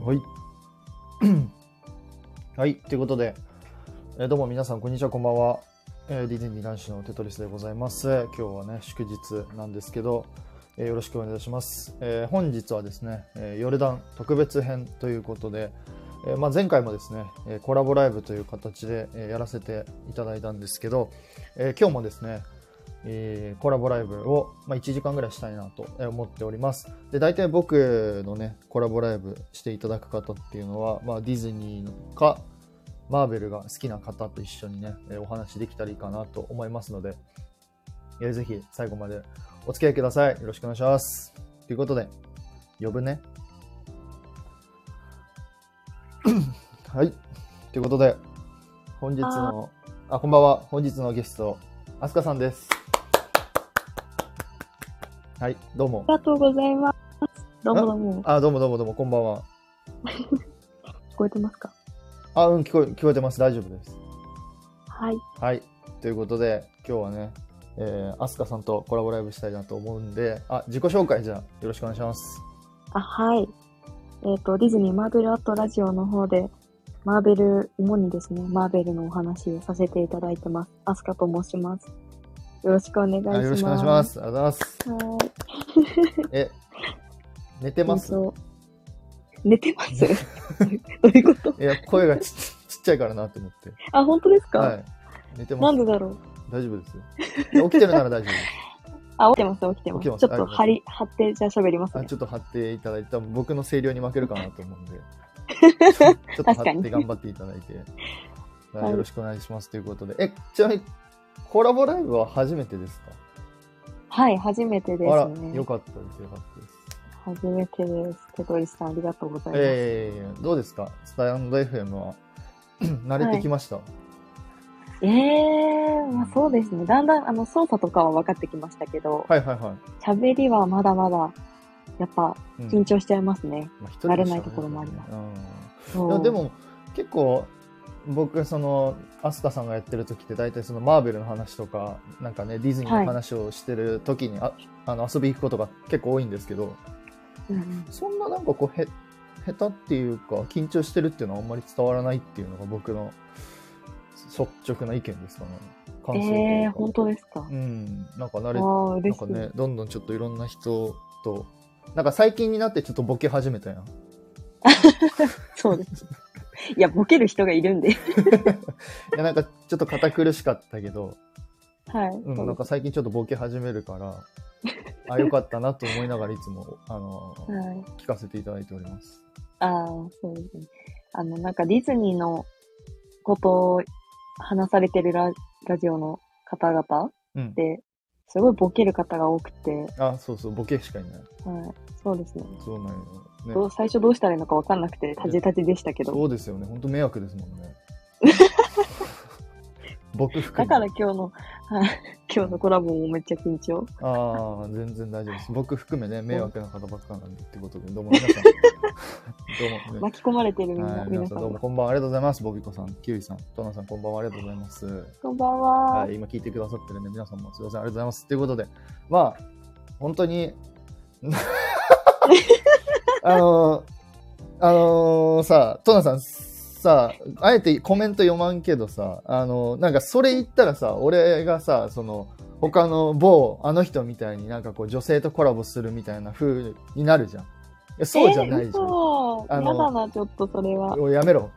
はい。はい。ということで、えーどうも皆さん、こんにちは、こんばんは。えーディズニー男子のテトリスでございます。今日はね、祝日なんですけど、えーよろしくお願いします。えー本日はですね、えヨルダン特別編ということで、えまあ、前回もですね、えコラボライブという形で、えやらせていただいたんですけど、え今日もですね、えーコラボライブを、まあ、1時間ぐらいしたいなとえー思っております。で、大体僕のね、コラボライブしていただく方っていうのは、まあ、ディズニーか、マーベルが好きな方と一緒にね、えーお話できたらいいかなと思いますので、えーぜひ最後までお付き合いください。よろしくお願いします。ということで、呼ぶね。はい。ということで、本日の、あ、こんばんは。本日のゲスト、アスカさんです。はい、どうもあ。りがとうございます。どうもどうも。あ、どうもどうもどうも、こんばんは。聞こえてますか？あ、うん、聞こえ、聞こえてます。大丈夫です。はい。はい。ということで、今日はね、えー、アスカさんとコラボライブしたいなと思うんで、あ、自己紹介じゃあ、よろしくお願いします。あ、はい。えっ、と、ディズニーマーベルアットラジオの方で、マーベル、主にですね、マーベルのお話をさせていただいてます。アスカと申します。よろしくお願いします。あよろしくお願いしま。す。ありがとうございます。はい。え、寝てます？えっと寝てます どういうこと？いや、声がちちっちゃいからなって思って。あ、本当ですか、はい。寝てます。なんでだろう？大丈夫ですよ。起きてるなら大丈夫です。あ、起きてます、起きてます。ますちょっと張り、張って、じゃあ喋りますあね。ちょっと貼っていただいて、多分僕の声量に負けるかなと思うんで、ちょっと貼確かにって頑張っていただいて、よろしくお願いしますということで、え、ちなみに、コラボライブは初めてですか？はい、初めてであら、すね。よかったです、よかったです。初めてです。テトリスさん、ありがとうございます。えー、どうですか？スタンド FM は？慣れてきました、ええまあそうですね。だんだん、あの、操作とかは分かってきましたけど、はいはいはい。喋りはまだまだ、やっぱ、うん緊張しちゃいますね。まあ一人で慣れないところもありますす。うん、で、も、結構、僕、その、アスカさんがやってる時って、大体そのマーベルの話とか、なんかね、ディズニーの話をしてる時に、ああの遊び行くことが結構多いんですけど、うん、そんななんかこう、へ、下手っていうか、緊張してるっていうのはあんまり伝わらないっていうのが僕の率直な意見ですかね。感想とええいうか。本当ですか？うん、なんか慣れなん。かね、どんどんちょっといろんな人と、なんか最近になってちょっとボケ始めたやん。そうです。いや、ボケる人がいるんで。いや、なんかちょっと堅苦しかったけど、はい。うん、なんか最近ちょっとボケ始めるから、あ、よかったなと思いながらいつも、あの、はい。聞かせていただいております。ああ、そうですね。あの、なんかディズニーのことを話されてるララジオの方々うん。で、すごいボケる方が多くて、あ、そうそう、ボケしかいない。はい。そうですね。そうなんよ。ね。どう最初どうしたらいいのか分かんなくて、タジタジでしたけど。そうですよね。本当迷惑ですもんね。僕含めだから今日の、はい今日のコラボもめっちゃ緊張。ああ、全然大丈夫です。僕含めね、迷惑な方ばっかなんでってことで、どうも皆さん。どうもね。巻き込まれてるみんな、はい、皆さんどうも。こんばんはありがとうございます。ボビコさん、キウイさん、トナさん、こんばんはありがとうございます。こんばんは。はい、今聞いてくださってるんで、皆さんもすいません、ありがとうございます。ということで、まあ、本当に、あの、あのさ、トナさん、さ、あえてコメント読まんけどさ、あの、なんかそれ言ったらさ、俺がさ、その、他の某、あの人みたいになんかこう女性とコラボするみたいな風になるじゃん。いやそうじゃないじゃん。えー、嘘あのやだな、ちょっとそれは。おいやめろ。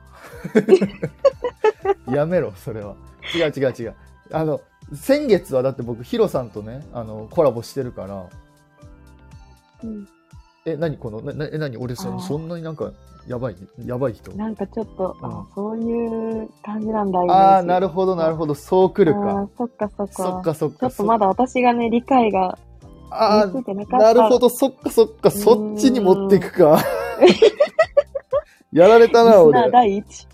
やめろ、それは。違う違う違う。あの、先月はだって僕、ヒロさんとね、あの、コラボしてるから、うん、え、何この、な、なえ、何？俺そ、そんなになんか、やばい、やばい人なんかちょっと、うんあそういう感じなんだ、ああ、なるるほど、なるほど、そう来るか。そっかそっか。そっかそっか。ちょっとまだ私がね、理解があ身についてなあ、かった。なるほど、そっかそっか、そっちに持っていくか。やられたな、俺。第一。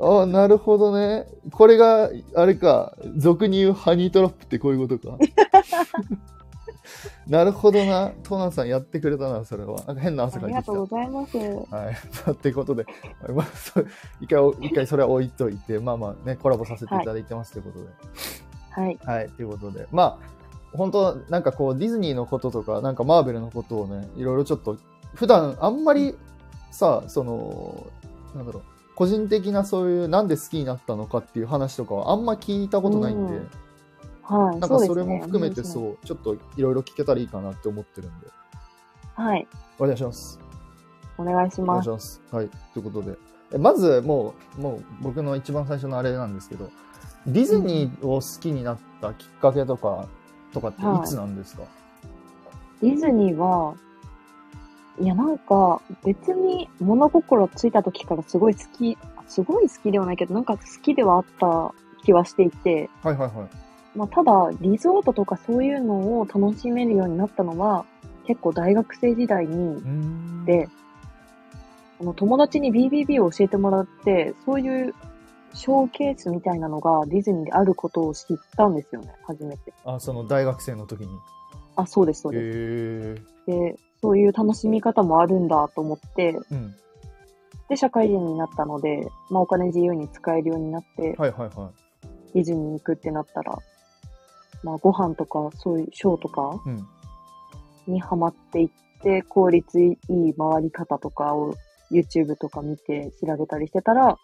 ああ、なるほどね。これが、あれか、俗に言うハニートラップってこういうことか。なるほどな。トナンさんやってくれたな、それは。なんか変な汗かいてきた。ありがとうございます。はい。まあっていうことで、まあ、一回、一回それは置いといて、まあまあね、コラボさせていただいてますということで。はい。はい、ということで。まあ、本当なんかこう、ディズニーのこととか、なんかマーベルのことをね、いろいろちょっと、普段あんまりさ、その、なんだろう、個人的なそういう、なんで好きになったのかっていう話とかはあんま聞いたことないんで、うんはい。なんかそれも含めてそう、ちょっといろいろ聞けたらいいかなって思ってるんで、はい。お願いします。お願いしますお願いし。ます。はい。ということで。えまず、もう、もう僕の一番最初のあれなんですけど、ディズニーを好きになったきっかけとか、とかっていつなんですか、ディズニーは、いや、なんか、別に物心ついた時からすごい好き、すごい好きではないけど、なんか好きではあった気はしていて、はいはいはい。まあ、ただ、リゾートとかそういうのを楽しめるようになったのは、結構大学生時代に。で、あの友達に BBB を教えてもらって、そういうショーケースみたいなのがディズニーであることを知ったんですよね、初めて。あ、その大学生の時に。あ、そうです、そうへです。えで、そういう楽しみ方もあるんだと思って、うん。で、社会人になったので、まあお金自由に使えるようになって、はいはいはディズニーに行くってなったら、まあご飯とか、そういうショーとか。にハマっていって、効率いい回り方とかを YouTube とか見て調べたりしてたら、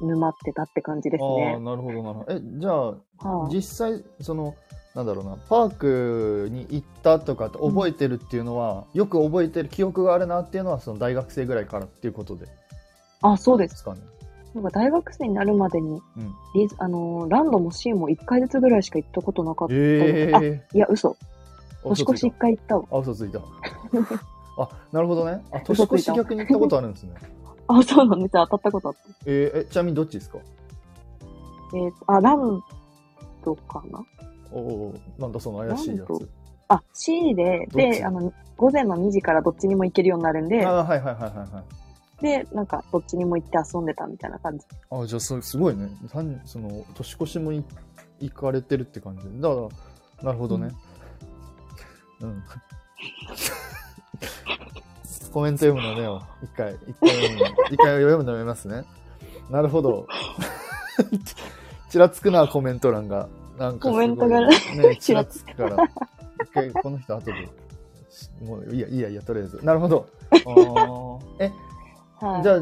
沼ってたって感じですああ、ね。なるほどなるほど。え、じゃあ、はい実際、その、なんだろうな、パークに行ったとかって覚えてるっていうのは、よく覚えてる記憶があるなっていうのは、その大学生ぐらいからっていうことであ、そうですすかね。なんか大学生になるまでに、うん。あのーランドもシーも1回ずつぐらいしか行ったことなかった。えあ、えいや、嘘。ー。年越し1回行ったわ。あ、嘘ついた。あ、なるほどね。あ、年越し逆に行ったことあるんですね。あ、そうなんですよ。当たったことあって。えーえ、ちなみにどっちですか？えーあ、ランドかな？おおーなんだその怪しいやつ。あ、C で、どっち？で、あの、午前の2時からどっちにも行けるようになるんであ、はいはいはいはいはい。で、なんか、どっちにも行って遊んでたみたいな感じ。あ、じゃあそすごいね。単その年越しもい行かれてるって感じで。だから、なるほどね。うん。コメント読むのねよ。一回、一回読むの。一回読むのやめますね。なるほど。ちらつくな、コメント欄が。なんかすごいコメントがね、ちらつくから。一回、この人後で。もういいや、いいや、いいや、とりあえず。なるほど。あーえ、はい。じゃあ、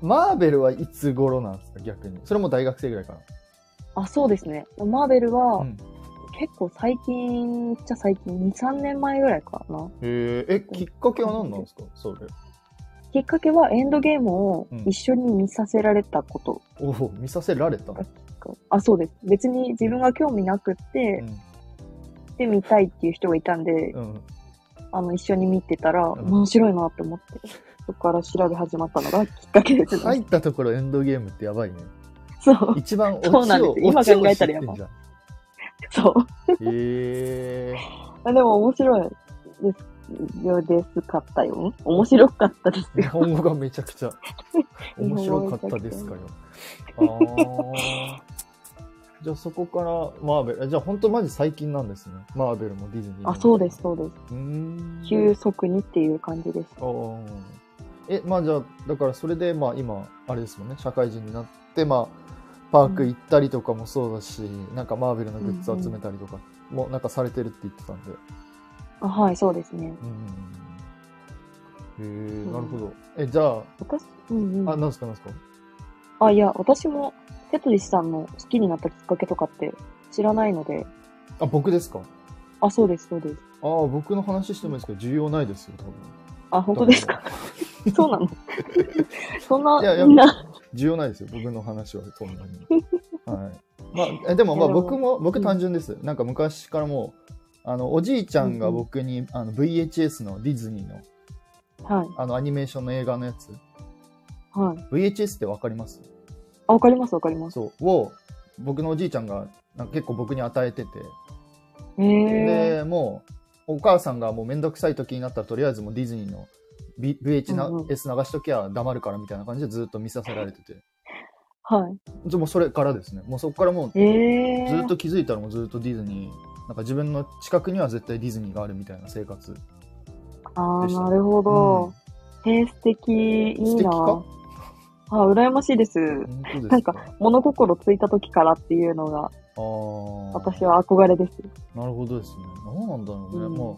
マーベルはいつ頃なんですか、逆に？それも大学生ぐらいかあ、そうですね。マーベルな。は、うん、結構最近じゃ最近、2、3年前ぐらいかな。へえ、え、きっかけは何なんですか、それ。きっかけはエンドゲームをうん一緒に見させられたこと。おお、見させられた？あ、そうです。別に自分が興味なくって、で見たいっていう人がいたんで、うん。うん。あの、一緒に見てたら、ん面白いなって思って、そこから調べ始まったのがきっかけですね。入ったところエンドゲームってやばいね。そう。一番オチそうなんを、です今考えたらやばい。そう。へえ。あでも面白いです。よですかったよ。面白かったです日よ。本語がめちゃくちゃ日面白かったですかよ。あーじゃあそこからマーベル、じゃあ本当マジ最近なんですね。マーベルもディズニーも。あ、そうです、そうです。うーん。急速にっていう感じです。あーえ、まあじゃあ、だからそれで、まあ今、あれですもんね、社会人になって、まあ、パーク行ったりとかもそうだし、なんかマーベルのグッズ集めたりとかも、なんかされてるって言ってたんで。あはい、そうですね。うん。へえ、うんなるほど。え、じゃあ、私、うんうん。あ、あ、なんすかなんすかいや、私も、テトリスさんの好きになったきっかけとかって知らないので、あ、僕ですかあ、そうです、そうです。ああ、僕の話してもいいですけど、重要ないですよ、多分。あ、本当ですか そうなの？そんな、いやいやみんな、重要ないですよ、僕の話は、そんなに。はい。まあ、えでも、まあ、僕も、僕うん単純です。なんか昔からもう、あの、おじいちゃんが僕に、あの、VHS のディズニーの、はい、あの、アニメーションの映画のやつ、はい。VHS ってわかります？あ、わかります、わかります。そう。を、僕のおじいちゃんが、なんか結構僕に与えてて。で、もう、お母さんがもうめんどくさい時になったら、とりあえずもうディズニーの VHS うんうん流しときゃ黙るからみたいな感じでずっと見させられてて。はい。でもうそれからですね。もうそこからもう。ずっと気づいたらもうずっとディズニー、なんか自分の近くには絶対ディズニーがあるみたいな生活。ああ、なるほど。へえ、素敵。いいな。あ、羨ましいです。ですか？なんか物心ついた時からっていうのが、ああ。私は憧れです。なるほどですね。何なんだろうね。うんまあ、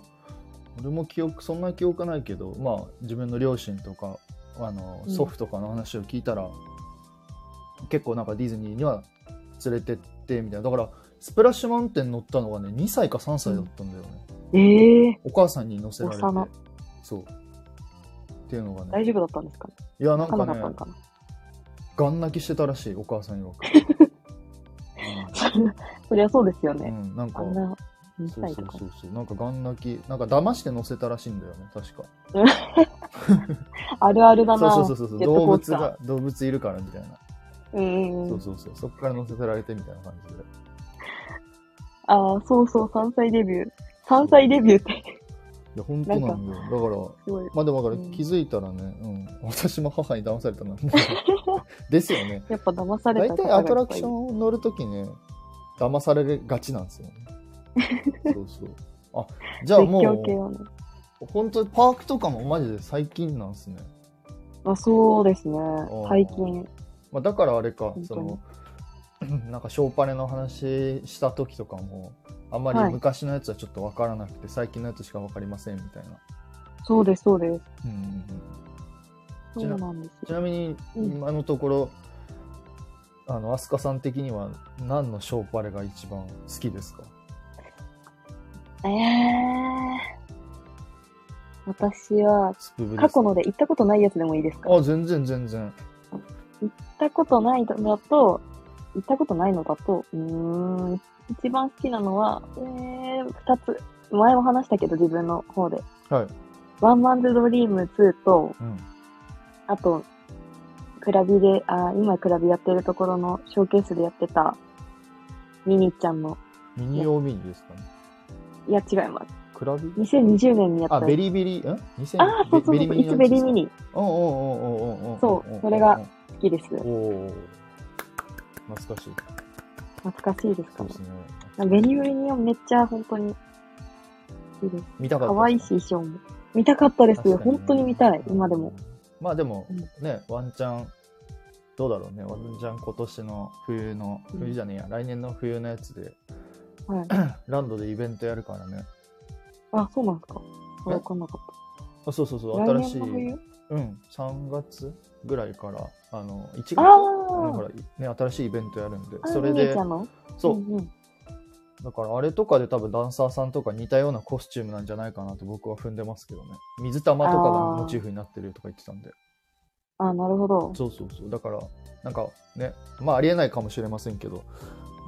俺も記憶、そんな記憶ないけど、まあ、自分の両親とかあのうん。祖父とかの話を聞いたら、結構なんかディズニーには連れてってみたいな。だからスプラッシュマウンテン乗ったのがね2歳か3歳だったんだよね、ええお母さんに乗せられて幼そう。っていうのがね。大丈夫だったんですかいやなんわかねガン泣きしてたらしいお母さん曰く、な。そりゃそうですよね。うんうん、なんか2そう歳とかそう。そ。うそうなんかガン泣きなんか騙して乗せたらしいんだよね確か。あるあるだな。そうそうそうそう。動物が動物いるからみたいな、うん。そうそうそう。そこから乗せられてみたいな感じで。ああ、そうそう、3歳デビュー。3歳デビューって、いや本当なんだよ。だから。まあでもだからうん。気づいたらね、うん、私も母に騙されたな。ですよね。やっぱ騙され大た方体アトラクション乗るときね騙されがちなんですよねそうそうあじゃあ絶もう。本当にパークとかもマジで最近なんですね、あそうですねー。最近。まあ、だからあれかその なんかショーパレの話した時とかもあんまりはい昔のやつはちょっと分からなくて、最近のやつしか分かりませんみたいな、そうです、そうです。うんうんうん、そうなんですよ。ちなみにうん今のところ、あの飛鳥さん的には何のショーパレが一番好きですか？ええ私は、過去ので行ったことないやつでもいいですか？あ全然全然。行ったことないのだと、行ったことないのだと、うーん、一番好きなのは、えー、二つ。前も話したけど、自分の方で。はい、ワンマンズドリーム2と、うん、あと、クラビで、あ今クラビやってるところのショーケースでやってた、ミニちゃんの、ミニオーミニですかねいや違います。クラビ2020年にやった。あベリビリ？ん？2000あーそうそうそう、いつベリミニ？おんおんおんおんおそうそれが好きです。おお懐かしい。懐かしいですかね。ねベリミニはめっちゃ本当にいいです。見たかった。可愛いし、衣装も。見たかったです確かに本当に見たい、今でも。まあでもうん。ねワンチャンどうだろうね。ワンチャン今年の冬のうん。冬じゃねえや。来年の冬のやつではい。ランドでイベントやるからね。あ、そうなんですか。え？わかんなかっあそうそうそた。う新しい。うん。3月ぐらいからあの1月。あねーほらね新しいイベントやるんで。あ、それでそう。うんうん。だからあれとかで多分ダンサーさんとか似たようなコスチュームなんじゃないかなと僕は踏んでますけどね。水玉とかがモチーフになってるとか言ってたんで。あ、なるほど。そうそうそう。だからなんかねまあありえないかもしれませんけど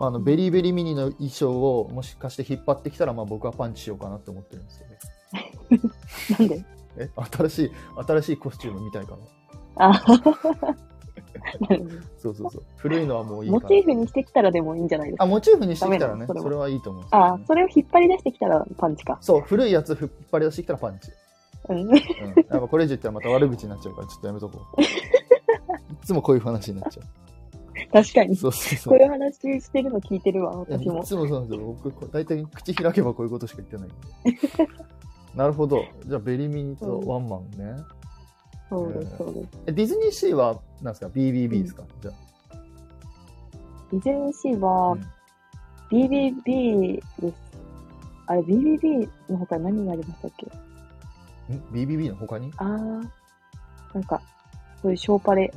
あのベリーベリーミニの衣装をもしかして引っ張ってきたらまあ僕はパンチしようかなって思ってるんですけど なんで？え新しい新しいコスチュームみたいかな。あ、そうそうそう。古いのはもういいモチーフにしてきたらでもいいんじゃないですか？あモチーフにしてきたらねそれは。それはいいと思う。んですよあ、それを引っ張り出してきたらパンチか。そう古いやつ引っ張り出してきたらパンチ。うん。うん、やっぱこれ以上言ったらまた悪口になっちゃうからちょっとやめとこう。いつもこういう話になっちゃ確かにう。。そうそうそこうう。いう話してるの聞いてるわ、私もい。つもそうなんですよ。僕、大体口開けばこういうことしか言ってない。なるほど。じゃあ、ベリミニとワンマンね。そうです、そうです。えディズニーシーは、なんですか ?BBB ですか、じゃディズニーシーあ。はうん BBB です。あれ、BBB の他に何がありましたっけ？ん ?BBB の他に？あー、なんか、そういうショーパレ。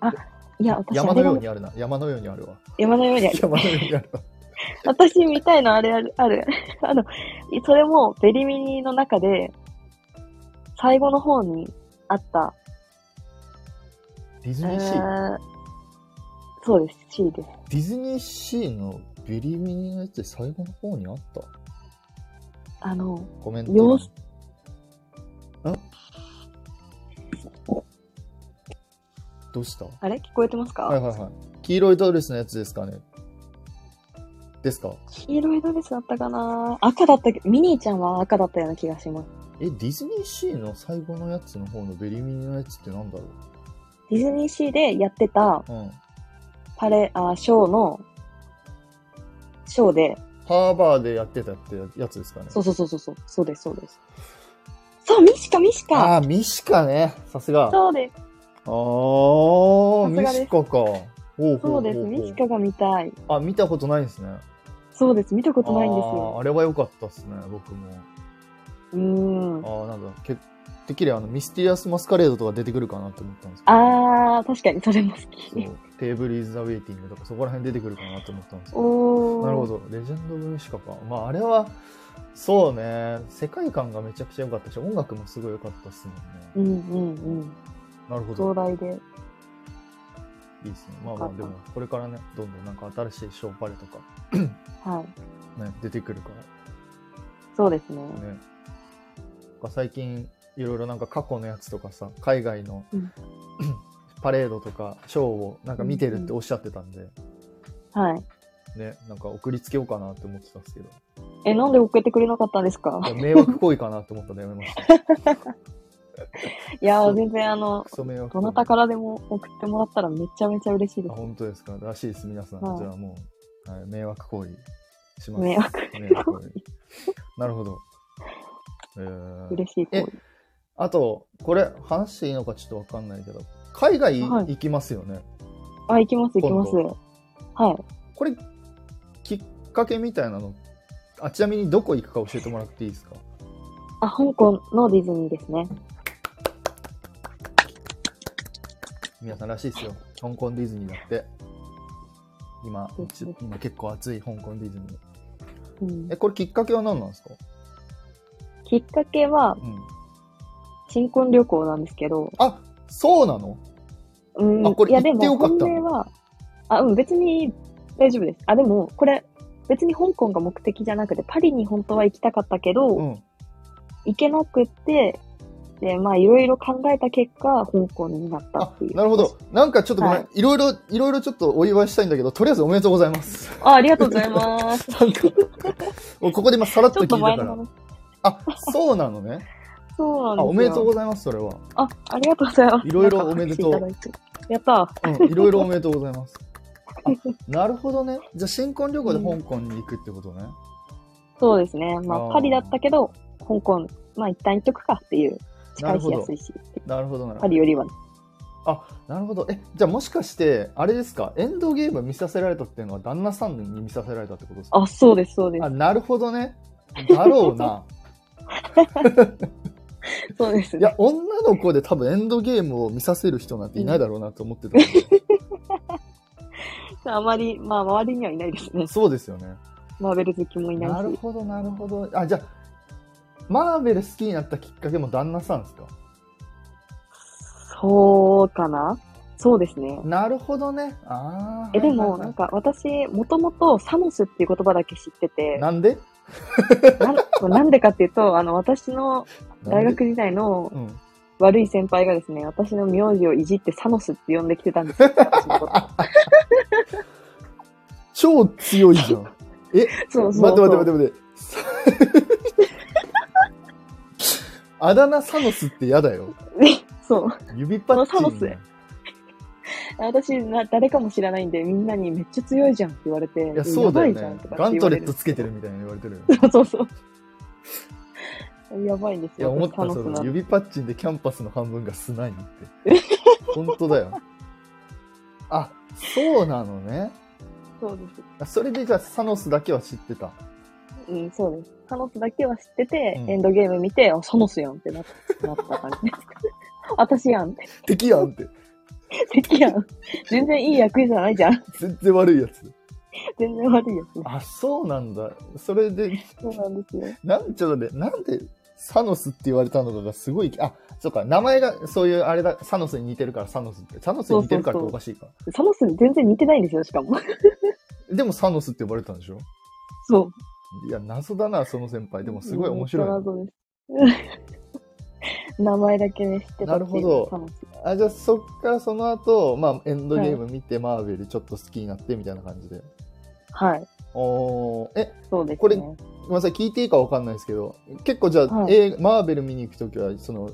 あ、いや、私、山のようにあるな。山のようにあるわ。山のようにある。山のようにあるわ。私みたいのあれある、ある。あの、それもベリミニの中で、最後の方にあった、ディズニーシえー、ーそうです、C です。ディズニーシーのベリミニのやつで最後の方にあった？あの、コメント欄。どうした？あれ？聞こえてますか、はいはいはい。黄色いドレスのやつですかね？ですか？黄色いドレスだったかな？赤だったけど、ミニーちゃんは赤だったような気がします。え、ディズニーシーの最後のやつの方のベリミニのやつってなんだろディズニーシーでやってたううん。パレ、あ、ショーの、ショーで、ハーバーでやってたってやつですかね？そうそうそうそうそう、そうです、そうです。そう、ミシカ、ミシカあー、ミシカね。さすが。あそうです、ー、ミさすがですシカか。そうです、ミシカが見たい。あ、見たことないですね。そうです、見たことないんですよ。あれは良かったっすね、僕も。うーん。ああ、なんだ、けてっきりあの、ミステリアスマスカレードとか出てくるかなって思ったんですけど。あー、確かにそれも好き。テーブルイズ・ザ・ウェイティングとかそこら辺出てくるかなと思ったんですけど。なるほ。ど。レジェンド・オブ・ミシカか。まあ、あれは、そうね、世界観がめちゃくちゃ良かったし、音楽もすごい良かったっすもんね。うんうんうん。なるほど壮。大で。いいですね。まあまあ、でも、これからね、どんどんなんか新しいショーパレとか、はい。ね、出てくるかそうですね。らね。最近、いろいろなんか過去のやつとかさ、海外の、うん パレードとか、ショーをなんか見てるっておっしゃってたんで、はい。ね、なんか送りつけようかなって思ってたんですけど、え、なんで送ってくれなかったんですか？迷惑行為かなって思ったんでやめました。いや全然あの、どなたからでも送ってもらったらめちゃめちゃ嬉しいであ、す。本当ですか？らしいです、皆さん。はいじゃあもう、はい、迷惑行為します。迷惑迷惑行為。なるほど。えー、嬉しい行為。あと、これ、話していいのかちょっとわかんないけど、海外はい行きますよね？あ、行きます行きます。今はい。これ、きっかけみたいなの、あ、ちなみにどこ行くか教えてもらっていいですか？あ、香港のディズニーですね。皆さんらしいですよ。香港ディズニーだって。今今結構熱い香港ディズニー。うんえ、これきっかけは何なんですか？きっかけは、うん。新婚旅行なんですけど、あ、そうなの？うん、あこれいやで行ってよも、かったは、あ、うん、別に大丈夫です。あ、でも、これ、別に香港が目的じゃなくて、パリに本当は行きたかったけど、うん。行けなくって、で、まあ、いろいろ考えた結果、香港になったあっていう。なるほど。。なんかちょっとごめん、、はいろいろ、いろいろちょっとお祝いしたいんだけど、とりあえずおめでとうございます。あ、ありがとうございます。なんか、もうここで今さらっと聞いたから。あ、そうなのね。あ、そうなんですよ。おめでとうございます、それは。あ、ありがとうございます。いろいろおめでとうやったうん、いろいろおめでとうございます。あ、なるほどね。じゃあ、新婚旅行で香港に行くってことね。そうですね。まあーあ、パリだったけど、香港、まあ、一旦行っとくかっていう。近いしなるほど安いし。なるほどなるほど。パリよりは。あ、なるほど。え、じゃあもしかして、あれですか、エンドゲーム見させられたっていうのは旦那さんに見させられたってことですか？あ、そうです、そうであ、す。なるほどね。だろうな。そうです。いや、女の子で多分エンドゲームを見させる人なんていないだろうなと思ってた あまり、まあ、周りにはいないですね。そうですよね。マーベル好きもいないし。なるほど、なるほど。あ、じゃあ、マーベル好きになったきっかけも旦那さんですか？そうかな？そうですね。なるほどね。ああ。え、でも、なんか、私、もともとサノスっていう言葉だけ知ってて、なんで？なんなんでかっていうと、あの、私の大学時代のうん。悪い先輩がですね、私の名字をいじってサノスって呼んできてたんですよ。私のこと 超強いじゃん。え、そうそうそう。待って待って待って待って。あだ名サノスって嫌だよ。そう。指パッチン。サノス私な、誰かも知らないんで、みんなにめっちゃ強いじゃんって言われて、いや、そうだよねガントレットつけてるみたいに言われてるよ。そうそうそう。やばいんですいや、よ。思った、その指パッチンでキャンパスの半分がスナインって。本当だよ。あ、そうなのね。そうです。あそれでじゃあサノスだけは知ってた。うん、そうです。サノスだけは知ってて、うんエンドゲーム見て、あ、サノスやんってななった感じです。私やんって。敵やんって。敵やん。全然いい役じゃないじゃん。全然悪いやつ。全然悪いやつね。あ、そうなんだ。それで、そうなんですよ。なん、ちょっとね、なんでサノスって言われたのかがすごい、あ、そうか、名前がそういうあれだ、サノスに似てるからサノスって。サノスに似てるからっておかしいか。サノスに全然似てないんですよ、しかも。でもサノスって呼ばれてたんでしょ？そう。いや、謎だな、その先輩。でもすごい面白い謎です。名前だけね、知ってたなるほどあ、じゃあそっからその後、まあ、エンドゲーム見て、マーベルちょっと好きになってみたいな感じで。はい。おーえ、そうですね。これごめんなさい、聞いていいかわかんないですけど、結構じゃあ、はいマーベル見に行くときは、その、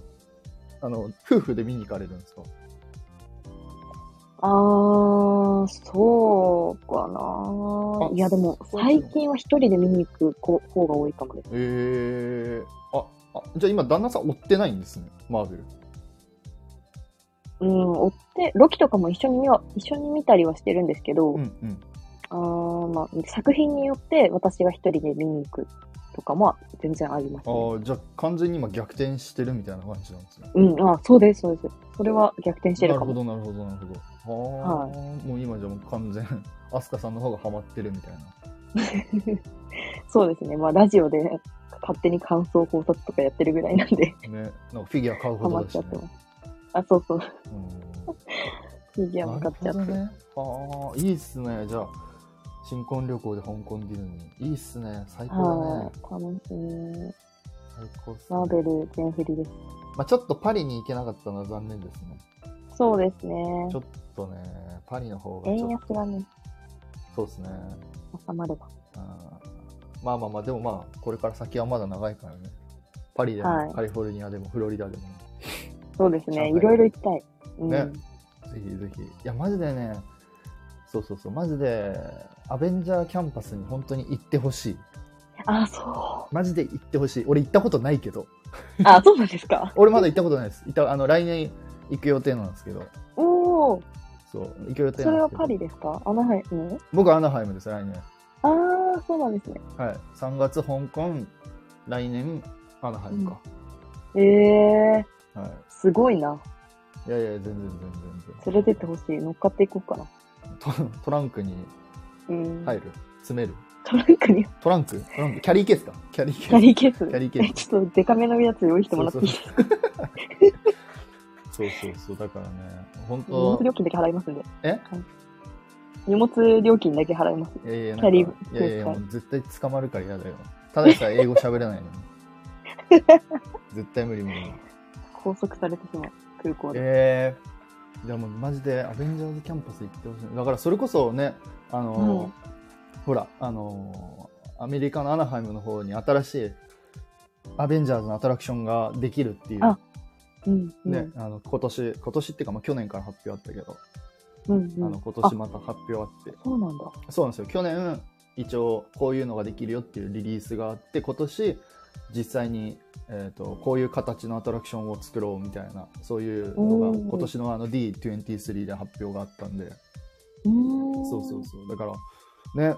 あの、夫婦で見に行かれるんですか？あー、そうかあな。いや、でも、最近は一人で見に行く子方が多いかもです。えー、あ、あ、じゃあ今、旦那さん追ってないんですね、マーベル。うん、追って、ロキとかも一緒に見は、一緒に見たりはしてるんですけど、うんうん。あーまあ、作品によって私が一人で見に行くとかも全然あります、ね。ああ、じゃあ完全に今逆転してるみたいな感じなんですね。うん、あ、そうです、そうです。それは逆転してるかも。なるほど、なるほど、なるほど。はあ、もう今じゃもう完全、アスカさんの方がハマってるみたいな。そうですね。まあ、ラジオで勝手に感想考察とかやってるぐらいなんで、ね、なんかフィギュア買うほハマどだし、ねっちゃって。ます。あ、そうそう。うん フィギュアも買っちゃって。ね。ああ、いいっすね。じゃあ、新婚旅行で香港ディズニー。いいっすね。最高だはいね。、楽しみ。最高っすね。マーベル全振りです。まあちょっとパリに行けなかったのは残念ですね。そうですねちょ。っとね、パリの方がち円。安がね、そうですね。収まれば。まあまあまあ、でもまあ、これから先はまだ長いからね。パリでも、はいカリフォルニアでも、フロリダでも。そうですね。いろいろ行きたい。うん、ねぜひぜひ。いや、マジでね、そうそうそう、マジで、アベンジャーキャンパスに本当に行ってほしい。あ、そマジで行ってほしい。俺行ったことないけど。う。あ、そうなんですか。俺まだ行ったことないです。行ったあの来年行く予定なんですけど。おお、そう、行く予定そ。れはパリですか？アナハイム？僕はアナハイムです、来年。ああ、そうなんですね。はい。3月香港、来年アナハイムか。ええー、はい。すごいな。いやいや、全然全然全連れてってほしい。乗っかっていこうかな。然。トトランクにうん。入る詰めるトランクに、トランク？トランクキャリーケースかキャリーケース。キャリーケース。キャリーケースえちょっとデカめのやつ用意してもらっていいですか？そうそうそう。だからね、本荷物当料金だけ払いますんで。え？はい荷物料金だけ払います。いやいや、キャリーいやいや、もう絶対捕まるから嫌だよ。ただでさえ英語喋れないのに。絶対無理無理。拘束されてしまう。空港で。えー、でもマジでアベンジャーズキャンパス行ってほしい。だからそれこそね、あのーうんほら、あのーアメリカのアナハイムの方に新しいアベンジャーズのアトラクションができるっていう、あうん。うんね、あの今年、今年っていうかまあ去年から発表あったけど、うんうん。あの今年また発表あって、そうなんだ。そうなんですよ。去年、一応こういうのができるよっていうリリースがあって、今年、実際に、えー、とこういう形のアトラクションを作ろうみたいな、そういうのがうん今年のあの D23 で発表があったんで。そうそうそう。だから、ね、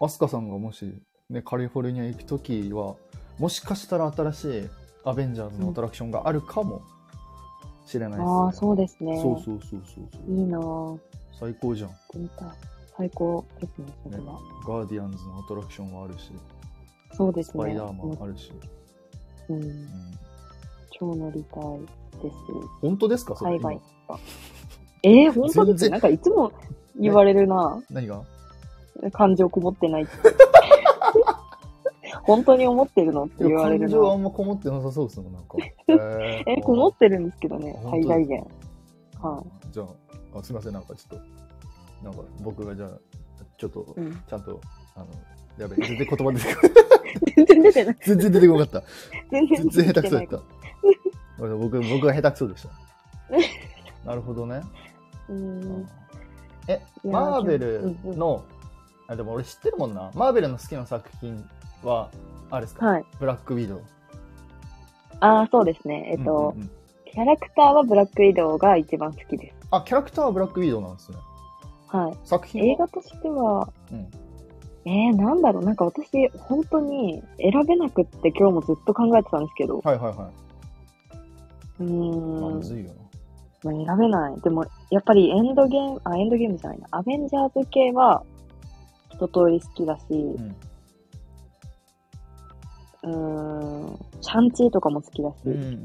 アスカさんがもし、ね、カリフォルニア行くときは、もしかしたら新しいアベンジャーズのアトラクションがあるかもしれないですね。ああ、そうですね。そうそうそうそう。いいなぁ。最高じゃん。最高ですね、それねは。、ガーディアンズのアトラクションもあるし、そうですね。スパイダーマンあるし。うん。うん、超乗りたいです。本当ですか？海外今えー、本当ですなんかいつも言われるな何が？感情こもってないって。本当に思ってるのって言われる感情あな。んまこもってなさそうですもん、なんか。ええ、こもってるんですけどね、最大限。はじゃああ、すみません、なんかちょっと、なんか僕がじゃあ、ちょっとい。、うん。ちゃんと、あの、やべえ、全然言葉出てこない。全然出てない。全然出てこなかった。全然下手くそだ出ってた。僕、僕が下手くそでした。なるほどね。うん。え、マーベルの、あ、でも俺知ってるもんな。マーベルの好きな作品は、あれですか、はい。ブラックウィドウ。ああ、そうですね。えっと、キャラクターはブラックウィドウが一番好きです。あ、キャラクターはブラックウィドウなんですね。はい。作品は？映画としては、うんえー、なんだろう、なんか私、本当に選べなくって今日もずっと考えてたんですけど、はいはいはうい。まあ、ーん、むずいよな。まあ選べない。でも、やっぱりエンドゲーム、あ、エンドゲームじゃないな。アベンジャーズ系は一通り好きだし、うん。うーん、シャンチーとかも好きだし、うんうんうんうんうん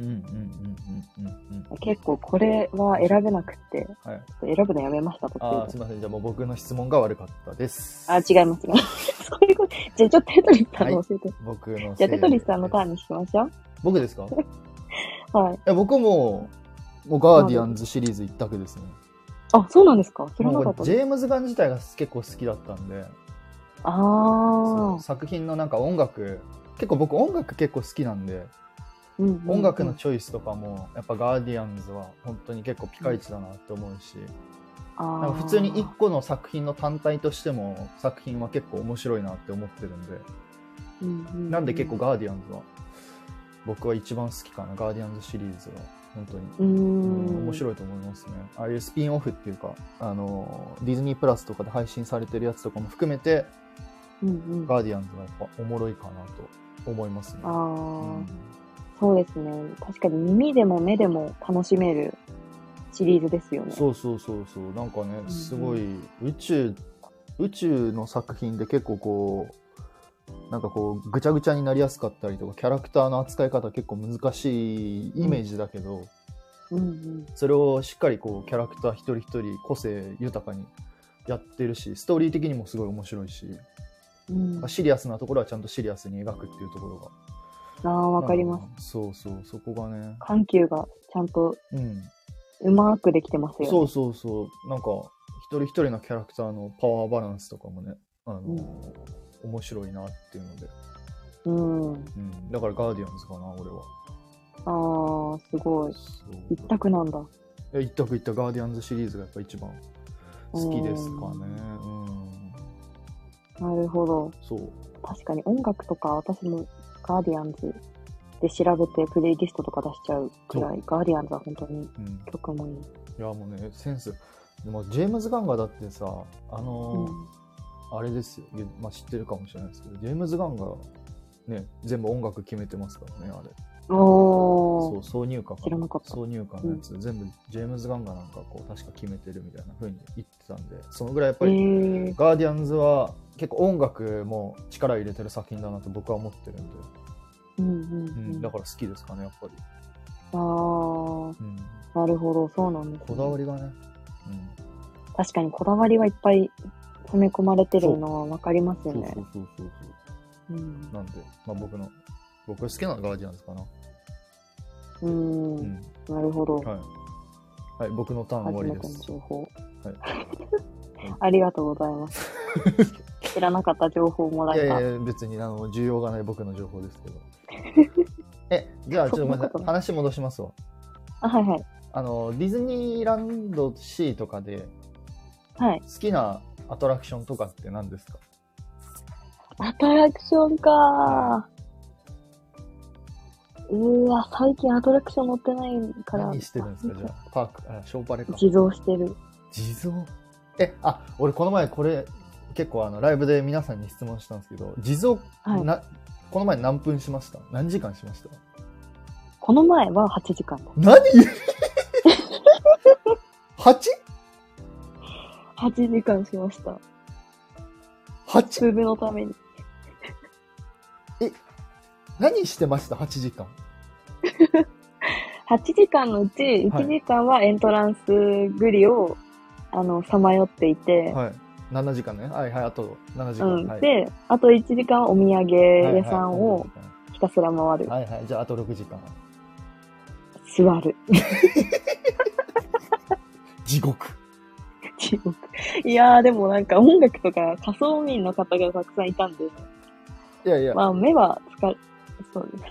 うんうん。結構これは選べなくって、はい。選ぶのやめました、途あ。すみません。じゃあもう僕の質問が悪かったです。あ、違います、違います。そういうこと。じゃあちょっとテトリスさんの教えて。僕のせいじゃあテトリスさんのターンン。にしましょう。僕ですか？いはい。や、僕も、もうガーディアンズシリーズ一択ですね。あ、そうなんですか？知らなかったジェームズ・ガン自体が結構好きだったんで、ああ。作品のなんか音楽、結構僕音楽結構好きなんで、うんうんうん音楽のチョイスとかも、やっぱガーディアンズは本当に結構ピカイチだなって思うし、なんか普通に一個の作品の単体としても作品は結構面白いなって思ってるんで、うんううなんで結構ガーディアンズは僕は一番好きかな、ガーディアンズシリーズは。本当に。面白いと思いますね。ああいうスピンオフっていうか、あの、ディズニープラスとかで配信されてるやつとかも含めて、うんうん。あガーディアンズがやっぱおもろいかなと思いますね。あうーん、そうですね。確かに耳でも目でも楽しめるシリーズですよね。そうそうそうそう。なんかね、んすごい、宇宙、宇宙の作品で結構こう、なんかこう、ぐちゃぐちゃになりやすかったりとか、キャラクターの扱い方結構難しいイメージだけど、うんうん。それをしっかりこう、キャラクター一人一人個性豊かにやってるし、ストーリー的にもすごい面白いし、うん、あシリアスなところはちゃんとシリアスに描くっていうところが。あー、わかります。す。そうそう、そこがね。緩急がちゃんとうん。うまくできてますよね。そうそうそう。なんか、一人一人のキャラクターのパワーバランスとかもね、あの、うん面白いなっていうので。うん。うん。だからガーディアンズかな、俺は。ああ、すごい。一択なんだ。いや一択一択ガーディアンズシリーズがやっぱ一番好きですかね。うん。なるほど。そう。確かに音楽とか私もガーディアンズで調べてプレイリストとか出しちゃうくらい、ガーディアンズは本当にうん。曲もいい。いや、もうね、センス。でも、ジェームズ・ガンがだってさ、あうのーん。あれですよ、まあ、知ってるかもしれないですけど、ジェームズ・ガンがね、全部音楽決めてますからね、あれ。そう、挿入歌か挿入歌のやつ、全部ジェームズ・ガンがなんかこう、確か決めてるみたいな風に言ってたんで、そのぐらいやっぱえり、ー。ガーディアンズは結構音楽も力入れてる作品だなと僕は思ってるんで、うんうんううんん。だから好きですかね、やっぱり。あー。うん、なるほど、そうなんです、ね。こだわりがね、確かにこだわりはいっぱい詰め込まれてるのはわかりますうん、そうよねそう。そうそうそう。うん。なんで、まあ僕の、僕好きなのはガーディアンズかな。うん。うん。なるほど。はい。はい、僕のターン終わり初めてのです。情報。はい ありがとうございます。知らなかった情報をもらえた。いやいや、別にあの需要がない僕の情報ですけど。え、じゃあ、ちょっとごめ話戻しますわ。あ、はいはい。あの、ディズニーランドシーとかではい。好きなアトラクションとかって何ですか？アトラクションかうーわ、最近アトラクション乗ってないから。何してるんですかじゃあ、パーク、あ、ショーパレか。自動してる。地蔵え、あ、俺この前これ、結構あの、ライブで皆さんに質問したんですけど、地蔵、はいな、この前何分しました？何時間しました？この前は8時間だ。何 ?8?8? 8時間しました。8? ツーブのために。何してました ?8 時間。8時間のうち1時間はエントランスグリを、あの、さまよっていて、はい。7時間ね。はいはい、あと7時間。うん。はい、で、あと1時間はお土産屋さんをはいひたすら回る。はい、はいはい、じゃああと6時間。座る。地獄。地獄いやー、でもなんか音楽とか仮想民の方がたくさんいたんで、いやいや、ままあ目は疲れ、そうです。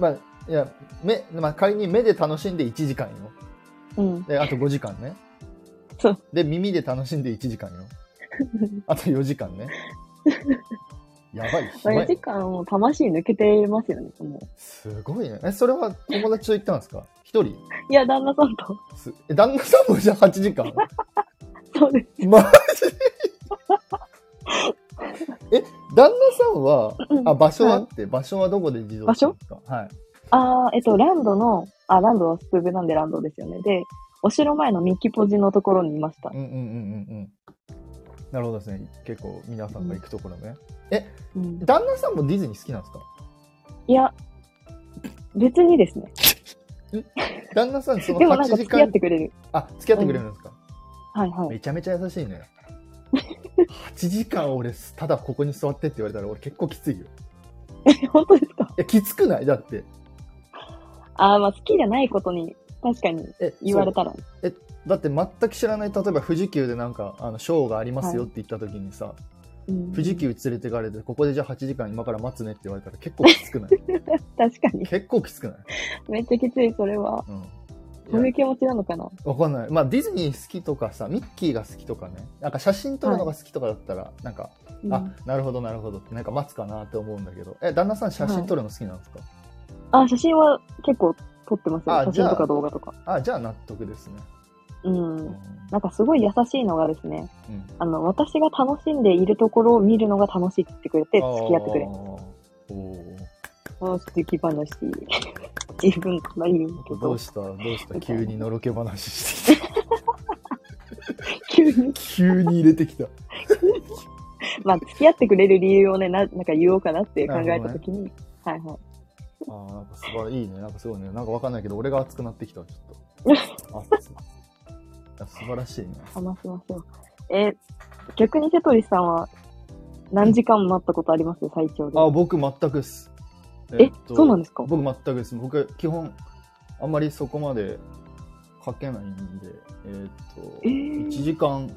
あ、いや、目、まあ仮に目で楽しんで1時間よ。うん。で、あと5時間ね。そう。で、耳で楽しんで1時間よ。あと4時間ね。やばい、まあ、4暇い時間も魂抜けてますよね、もう。すごいね。え、それは友達と行ったんですか？一人？いや、旦那さんと。すえ、旦那さんもじゃあ8時間？そうです。マジ？え、旦那さんは、うんあ、場所は？って、場所はどこで自動車ですかはい。あー、えっと、ランドの、あ、ランドはスプーブなんでランドですよね。で、お城前のミッキーポジのところにいましたうん。うんうんうんうん。なるほどですね。結構皆さんが行くところね。うん、旦那さんもディズニー好きなんですか？いや、別にですね。旦那さんその8でもなんか付き合って、くれる。あ、付き合ってくれるんですか、はいはい。めちゃめちゃ優しいね。8時間俺、ただここに座ってって言われたら俺結構きついよ。本当ですか？いや、きつくない？だって。あー、まあ好きじゃないことに、確かにえ、言われたら。そうだって全く知らない、例えば富士急でなんか、あの、ショーがありますよって言った時にさ、うん富士急連れてかれて、ここでじゃあ8時間今から待つねって言われたら結構きつくない？確かに。結構きつくない？めっちゃきつい、それは。うん。そういう気持ちなのかな？わかんない。まあ、ディズニー好きとかさ、ミッキーが好きとかね、なんか写真撮るのが好きとかだったら、なんか、うんあ、なるほどなるほどって、なんか待つかなって思うんだけど、え、旦那さん写真撮るの好きなんですか、あ、写真は結構撮ってますよ。写真とか動画とか。あ、じゃあ納得ですね。うん。うんなんかすごい優しいのがですね、うんあの、私が楽しんでいるところを見るのが楽しいって言ってくれて、付き合ってくれあー。おーああ、素敵話。自分から言うんだけどどう、した？どうした？急にのろけ話してきた。急に。急に入れてきた。まあ、付き合ってくれる理由をね、ななんか言おうかなって考えたときに、はいはい。ああ、なんか素晴らしいいね。なんかすごいね。なんかわかんないけど、俺が熱くなってきたわ、ちょっと。熱いいや素晴らしいね。話しましょう。えー逆にテトリスさんは何時間待ったことあります？最長で。あ、僕全くです。えそうなんですか？僕全くです。僕、基本、あんまりそこまで書けないんで、えーっと、えー1時間。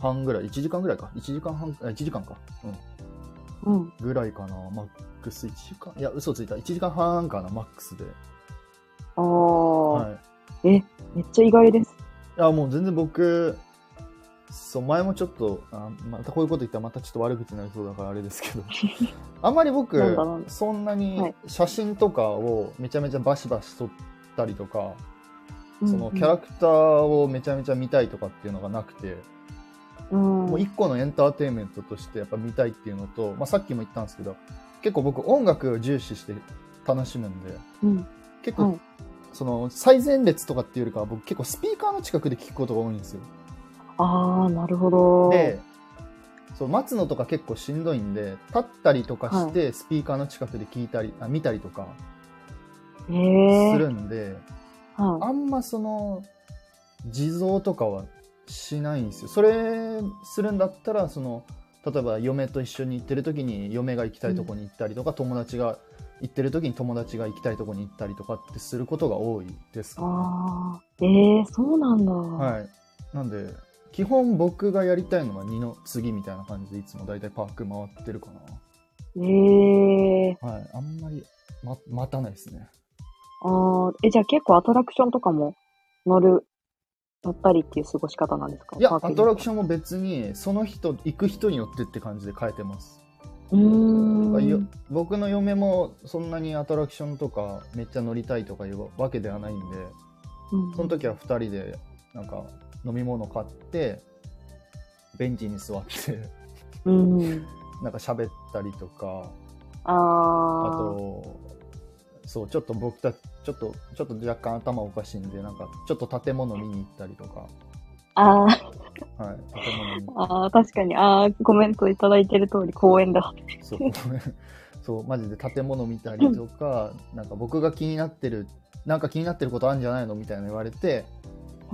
半ぐらい、1時間ぐらいか。1時間半、あ1時間か。うん。うん。ぐらいかな。マックス1時間。いや、嘘ついた。1時間半かな、マックスで。ああ、はい。え、めっちゃ意外です。いや、もう全然僕、そう、前もちょっと、あまたこういうこと言ったらまたちょっと悪口になりそうだからあれですけど、あんまり僕そんなはにい。写真とかをめちゃめちゃバシバシ撮ったりとか、そのキャラククターをめちゃめちゃ見たいとかっていうのがなくて、うん、もう一個のエンターテインメントとしてやっぱ見たいっていうのと、まあ、さっきも言ったんですけど、結構僕音楽を重視して楽しむんで、うん。結構、はい。その最前列とかっていうよりかは僕結構スピーカーの近くで聞くことが多いんですよ。ああ、なるほど。で、そう待つのとか結構しんどいんで、立ったりとかして、スピーカーの近くで聞いたり、あ見たりとかするんで、はあんまその、地蔵とかはしないんですよ。それするんだったら、その、例えば嫁と一緒に行ってる時に嫁が行きたいとこに行ったりとか、友達が行ってる時に友達が行きたいとこに行ったりとかってすることが多いですい。かね、ああ、ええそうなんだ。はい。なんで、基本僕がやりたいのは二の次みたいな感じでいつも大体パーク回ってるかええな。はい。あんまり、ま、待たないですね。ああ、え、じゃあ結構アトラクションとかも乗る、乗ったりっていう過ごし方なんですか？いや、アトラクョションも別に、その人、行く人によってって感じで変えてます。ン。うん。僕の嫁もそんなにアトラクションとかめっちゃ乗りたいとかいうわけではないんで、うんその時は2人でなんか飲み物買って、ベンチに座って、うん。なんか喋ったりとか、あ。と、そう、ちょっと僕たち、ちょっと、ちょっと若干頭おかしいんで、なんか、ちょっと建物見に行ったりとか、ああ、はい、建物に、ああ、確かに。ああ、コメントいただいてる通り公園だ。そう、そう、マジで建物見たりとか、なんか僕が気になってる、なんか気になってることあるんじゃないのみたいな言われて、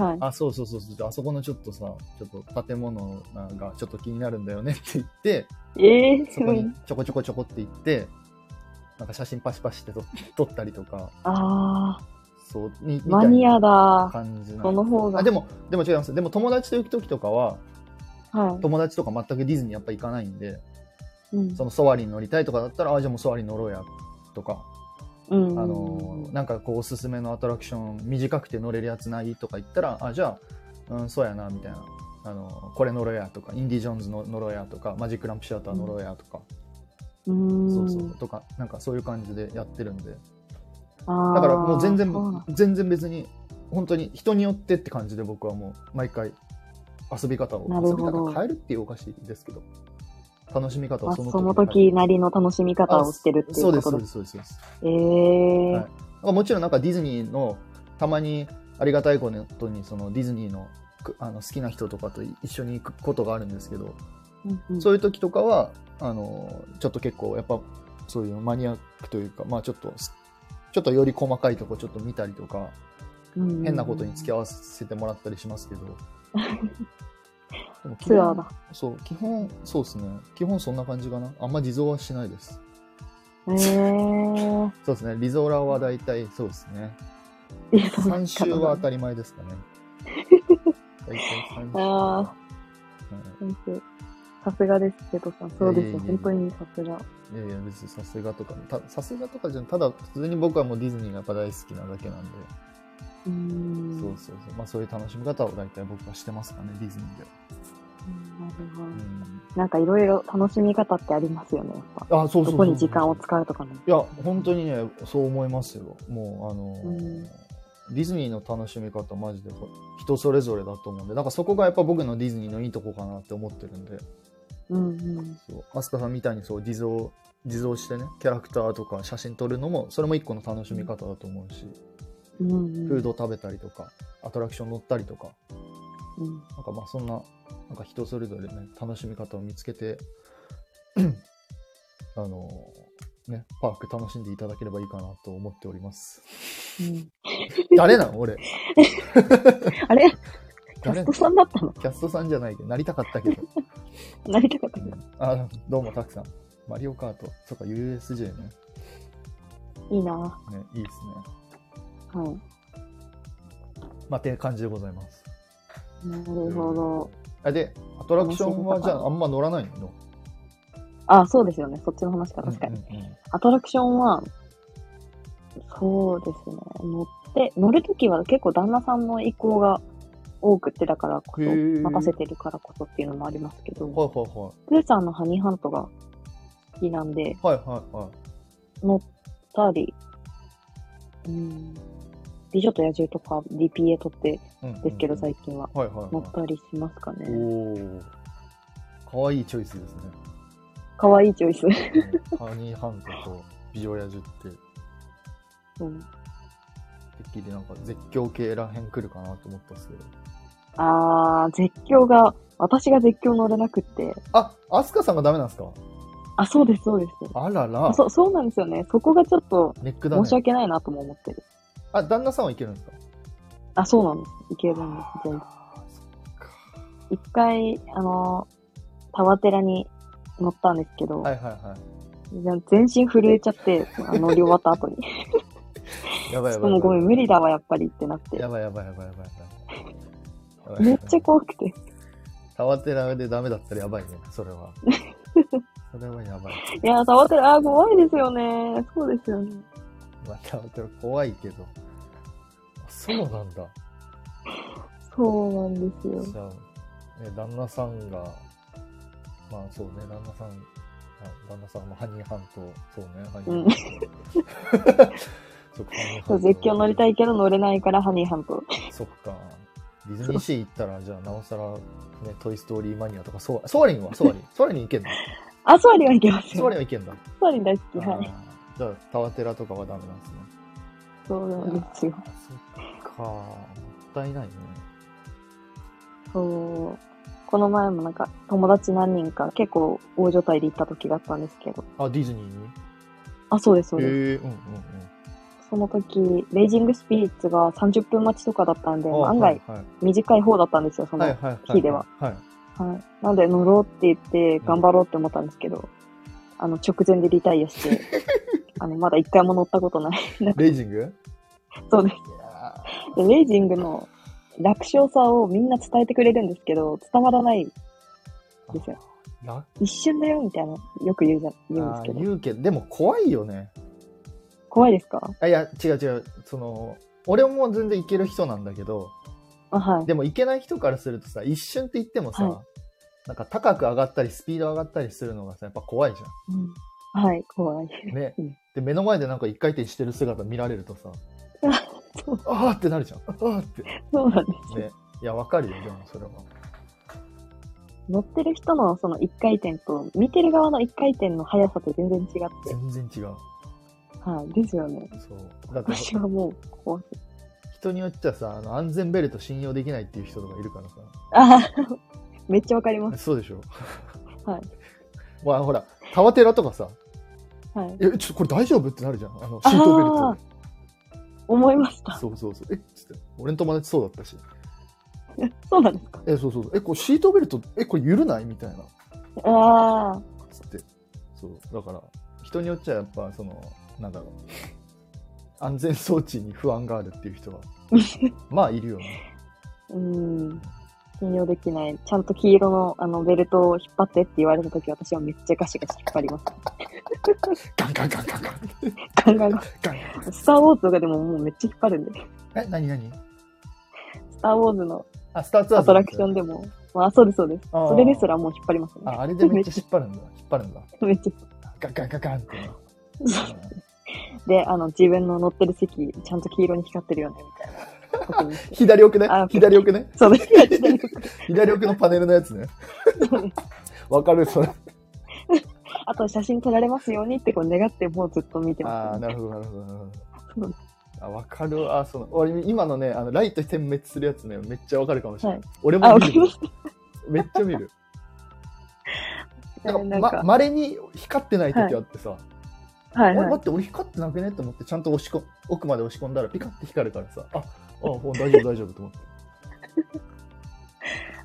はい。あ、そうそうそうそう、あそこのちょっとさ、ちょっと建物がちょっと気になるんだよねって言って、ええそこにちょこちょこちょこって行って、なんか写真パシパシって撮撮ったりとか、ああ、そう、にマニアなだ。感じその方が。あでも、でも違います。でも友達と行く時とかは、はい。友達とか全くディズニーやっぱ行かないんで、うんそのソワリン乗りたいとかだったら、あ、じゃあもうソワリン乗ろうや、とか、うん。あのーなんかこうおすすめのアトラクション短くて乗れるやつないとか言ったら、あ、じゃあ、うん、そうやな、みたいな。あのーこれ乗ろうやとか、インディ・ジョーンズの乗ろうやとか、マジック・ランプ・シアター乗ろうやとか、うーん。そうそう、とか、なんかそういう感じでやってるんで。だからもう全然全然別に、本当に人によってって感じで僕はもう毎回遊び方を、遊び方変えるっていうおかしいですけど、楽しみ方をそのあその時なりの楽しみ方をしてるっていそうことで。そうですす、そうです。そうです。ええはい。まあもちろんなんかディズニーのたまにありがたいことにそのディズニーのくあの好きな人とかと一緒に行くことがあるんですけど、うんうん。そういう時とかはあのちょっと結構やっぱそういうマニアックというかまあちょっとすちょっとより細かいとこちょっと見たりとかうん。変なことに付き合わせてもらったりしますけど ツアーだ。そう基本そうですね基本そんな感じかなあんま地蔵はしないですええそうですねリゾーラーは大体そうですねいやそう3週は当たり前ですかね。大体3週。あは先生さすがです、瀬戸さん。そうですよ。本当にさすが。い、いやいや、別にさすがとか、たさすがとかじゃん、ただ普通に僕はもうディズニーがやっぱ大好きなだけなんで、うーん。そうそうそう。まあそういう楽しみ方を大体僕はしてますかね、ディズニーで。うんなるほどうん。なんかいろいろ楽しみ方ってありますよね、やっぱ。あ、そうそうどこに時間を使うとかね。いや、本当にね、そう思いますよ。もう、あのーうんディズニーの楽しみ方マジで人それぞれだと思うんで、なんかそこがやっぱ僕のディズニーのいいとこかなって思ってるんで、うんうん。そう、アスカさんみたいにそう、地蔵、地蔵してね、キャラクターとか写真撮るのも、それも一個の楽しみ方だと思うし、うんうん。フード食べたりとか、アトラクション乗ったりとか、うん。なんかまあそんな、なんか人それぞれね、楽しみ方を見つけて、あのね、パーク楽しんでいただければいいかなと思っております。うん、誰なん俺？あれ？キャ誰ストさんだったの？キャストさんじゃないけど、なりたかったけど。なりたかったけど。あ、どうもたくさん。マリオカート。そっか、USJ ね。いいなね、いいですね。はい。まあ、っていう感じでございます。なるほど。あで、アトラクションはじゃああんま乗らないの？あ、そうですよね。そっちの話か、確かに。うんうんうんアトラクションは、そうですね。乗って、乗るときは結構旦那さんの意向が多くってだからこそ、任せてるからこそっていうのもありますけど、はいはいはい。プーさんのハニーハントが好きなんで、はいはいはい。乗ったり、うん、美女と野獣とか DPA 撮ってですけど、最近は。はいはいはい。乗ったりしますかね。おー。かわいいチョイスですね。かわいいチョイス。うんハニーハントと美女野獣って、うん、てっきりなんか絶叫系らへん来るかなと思ったんですけど。あー、絶叫が、私が絶叫乗れなくって。あ、アスカさんがダメなんですか？あ、そうです、そうです。あらら。そそうなんですよね。そこがちょっとネックだね申し。訳ないなとも思ってる。あ、旦那さんはいけるんですか？あ、そうなんです。いけるんです、全然。あーそっか一回、あの、タワテラに乗ったんですけど、はいはいは全身震えちゃって、あの乗り終わった後に。い。やばいやばい。でもごめん、無理だわ、やっぱりってなってや。ばいやばいやばいやばいやばい。めっちゃ怖くて。タワテラでダメだったらやばいね、それは。それはやばい。いや、タワテラ、あー、怖いですよね。そうですよね。まあ、タワテラ怖いけど。あそうなんだ。そうなんですよ。じゃあ、ね、旦那さんが、まあそうね、旦那さん、あ旦那さんもハニーハント、そうね、ハニーハント。そう絶叫乗りたいけど乗れないからハニーハント。そっか。ディズニーシー行ったら、じゃあ、なおさら、ね、トイストーリーマニアとか、ソアリンは？ソアリン。ソアリン行けんの？あ、ソアリンはいけますよソアリン。はいけんだ。ソアリン大好き。はい。じゃあ、タワテラとかはダメなんですね。そうなんですよ。そっか。もったいないね。そう。この前もなんか友達何人か結構大所帯で行った時があったんですけど。あ、ディズニーに？あ、そうです、そうです。へえうんうんその時、レイジングスピリッツが30分待ちとかだったんで、うん。案外はい短い方だったんですよ、その。日では。はい。なので乗ろうって言って頑張ろうって思ったんですけど、あの、直前でリタイアして、あの、まだ一回も乗ったことない。レイジング？そうです。レイジングの楽勝さをみんな伝えてくれるんですけど、伝わらないんですよ。一瞬だよみたいな、よく言うじゃ言うんですあけど。ー言うけど、でも怖いよね。怖いですか？あいや、違う違う。その、俺も全然いける人なんだけど、あ、はい。でもいけない人からするとさ、一瞬って言ってもさ、はなんか高く上がったり、スピード上がったりするのがさ、やっぱ怖いじうん、はい、怖い。ゃん。ねうん。で、目の前でなんか一回転してる姿見られるとさ、あーってなるじゃん。あーって。そうなんですよ。ね。いや、わかるよ、でもそれは。乗ってる人のその一回転と、見てる側の一回転の速さと全然違って。全然違う。はい、ですよね。そう。だって、私はもう怖くて。人によっちゃさ、あの安全ベルト信用できないっていう人とかいるからさ。あめっちゃわかります。そうでしょはい。まあほら、タワテラとかさ、はい。え、ちょっとこれ大丈夫？ってなるじゃん。あの、シートベルトあ。思いました。そうそうそう。えっつって。俺の友達そうだったし。そうなんですか？え、そうそうそう。え、これシートベルト、え、これ緩ない？みたいな。ああ、つって。そう。だから、人によっちゃやっぱ、その、なんだろう。安全装置に不安があるっていう人は、まあいるよね。うん。信用できない。ちゃんと黄色のあのベルトを引っ張ってって言われたとき、私はめっちゃガシガシ引っ張ります。ガンガンガンガンガン。ガンガンガン。スター・ウォーズとかでももうめっちゃ引っ張るんで。え、なになに？スター・ウォーズのあ、スターツアーズアトラクションでも、まあ、そうです、そうです。それですらもう引っ張りますね。あ、あれでめっちゃ引っ張るんだ。引っ張るんだ。めっちゃ。ガンガンガンガンってで、あの、自分の乗ってる席、ちゃんと黄色に光ってるよね、みたいな。左奥ね？あ。左奥ね？そうです。左奥のパネルのやつね。わかるそれ。あと、写真撮られますようにってこう願って、もうずっと見てああ、ます、なるほど、なるほどなるほど。あ、わかるわ。あ、その、俺、今のね、あの、ライト点滅するやつね、めっちゃわかるかもしれない。はい俺も見る。めっちゃ見る。なんか、ま、稀に光ってない時あってさ、はいあれはい。待って、俺光ってなくね？って思って、ちゃんと押し込奥まで押し込んだら、ピカって光るからさ、あ、あ、もう大丈夫、大丈夫と思って。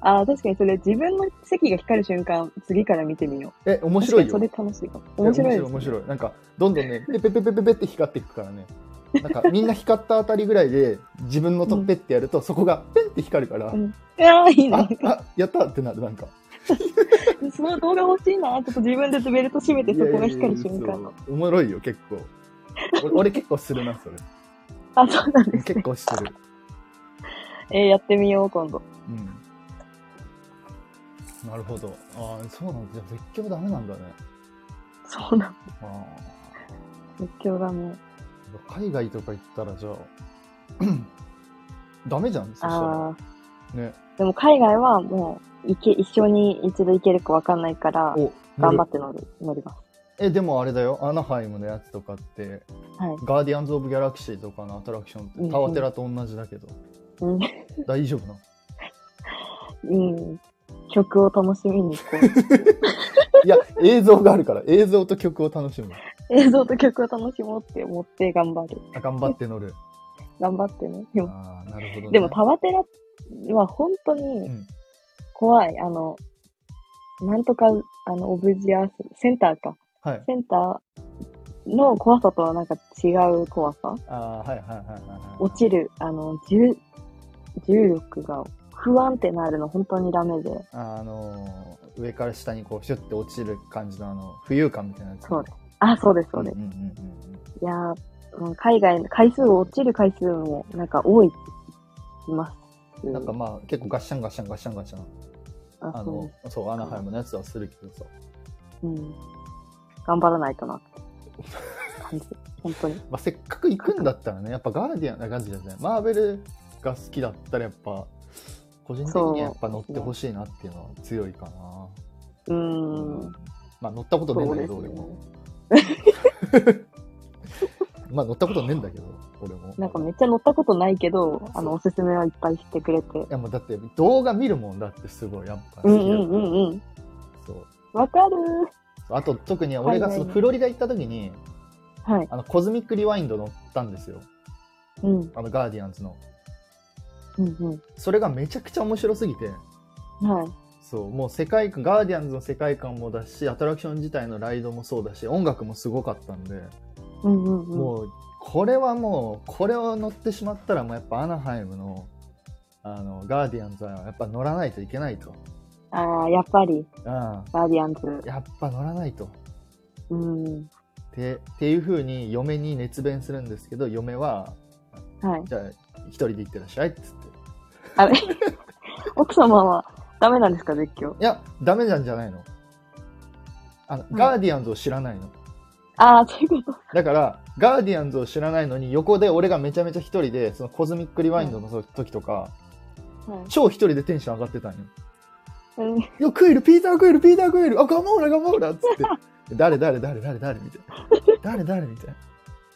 あー確かにそれ自分の席が光る瞬間、次から見てみよう。え、面白いよ。それ楽しいかも。面白いね。面白い面白い。なんか、どんどんね、ペペペペペペって光っていくからね。なんか、みんな光ったあたりぐらいで、自分のとペってやると、そこがペンって光るから、うんいやーいいあね。、あ、やったってなる、なんか。その動画欲しいな。ちょっと自分でベルト閉めてそこが光る瞬間おもろいよ、結構。俺俺結構するな、それ。あ、そうなんです結ね。構してる。えーやってみよう、今度。うん。なるほど。ああ、そうなんだ。じゃあ絶叫ダメなんだね。そうなんあ絶叫だね。あ。海外とか行ったら、じゃあ、ダメじゃん、そしたら。ね。でも海外はもう、行け、一緒に一度行けるかわかんないから、お、頑張っって乗る、乗ります。え、でもあれだよ、アナハイムのやつとかって、はい。ガーディアンズ・オブ・ギャラクシーとかのアトラクションってタワテラと同じだけど、うん。大丈夫なの？うん。曲を楽しみにこう、いや、映像があるから、映像と曲を楽しむ。映像と曲を楽しもうって思って頑張る。あ頑張って乗る。頑張ってね。でも、ああ、なるほど、ね。でもタワテラは本当うにん。怖い。あの、なんとか、あの、オブジアース、センターか。はい。センターの怖さとはなんか違う怖さ。ああ、はいはいはいはいはい。落ちる、あの、重、重力が不安ってなるの本当にダメで。あのー上から下にこうシュッて落ちる感じのあの浮遊感みたいなやつ、そうです。あ、そうです、そうです。んうんうんうんいやー、うん海外、回数、落ちる回数もなんか多い、います。うんなんかまあ結構ガッシャンガッシャンガッシャンガッシャンああのそうアナハイムのやつはするけどさ、うん。頑張らないとなって感じ。本当に。まあ、せっかく行くんだったらねやっぱガーディアンな感じですねマーベルが好きだったらやっぱ個人的にはやっぱ乗ってほしいなっていうのは強いかなうーん。まあ 乗ったことねえんだけど、俺もまあ乗ったことねえんだけど俺もなんかめっちゃ乗ったことないけど、あの、おすすめはいっぱいしてくれて。いやもうだって動画見るもんだってすごいやっぱ好きだからうんうんうんうん。そうわかるあと特に俺がそのフロリダ行った時にー。はい。あのコズミックリワインド乗ったんですようん。あのガーディアンズのうんうん。それがめちゃくちゃ面白すぎてはい。そうもう世界観ガーディアンズの世界観もだしアトラクション自体のライドもそうだし音楽もすごかったんで、うんうんうん。もうこれはもうこれを乗ってしまったらもうやっぱアナハイムのあのガーディアンズはやっぱ乗らないといけないと、ああ、やっぱり、うん、ガーディアンズ。やっぱ乗らないとうん。ってっていう風に嫁に熱弁するんですけど嫁ははい。じゃあ一人で行ってらっしゃいっつってあれ？奥様はダメなんですか、絶叫？いやダメなんじゃないの？あの、うんガーディアンズを知らないのああ、そういうこと。だからガーディアンズを知らないのに横で俺がめちゃめちゃ一人でそのコズミックリワインドの時とか、はい。超一人でテンション上がってたんようんいや、クイル、ピーター・クイル、ピーター・クイル、あ、ガモーラ、ガモーラっつって、誰、誰、誰、誰、誰、みたいな。誰、誰、みたいな。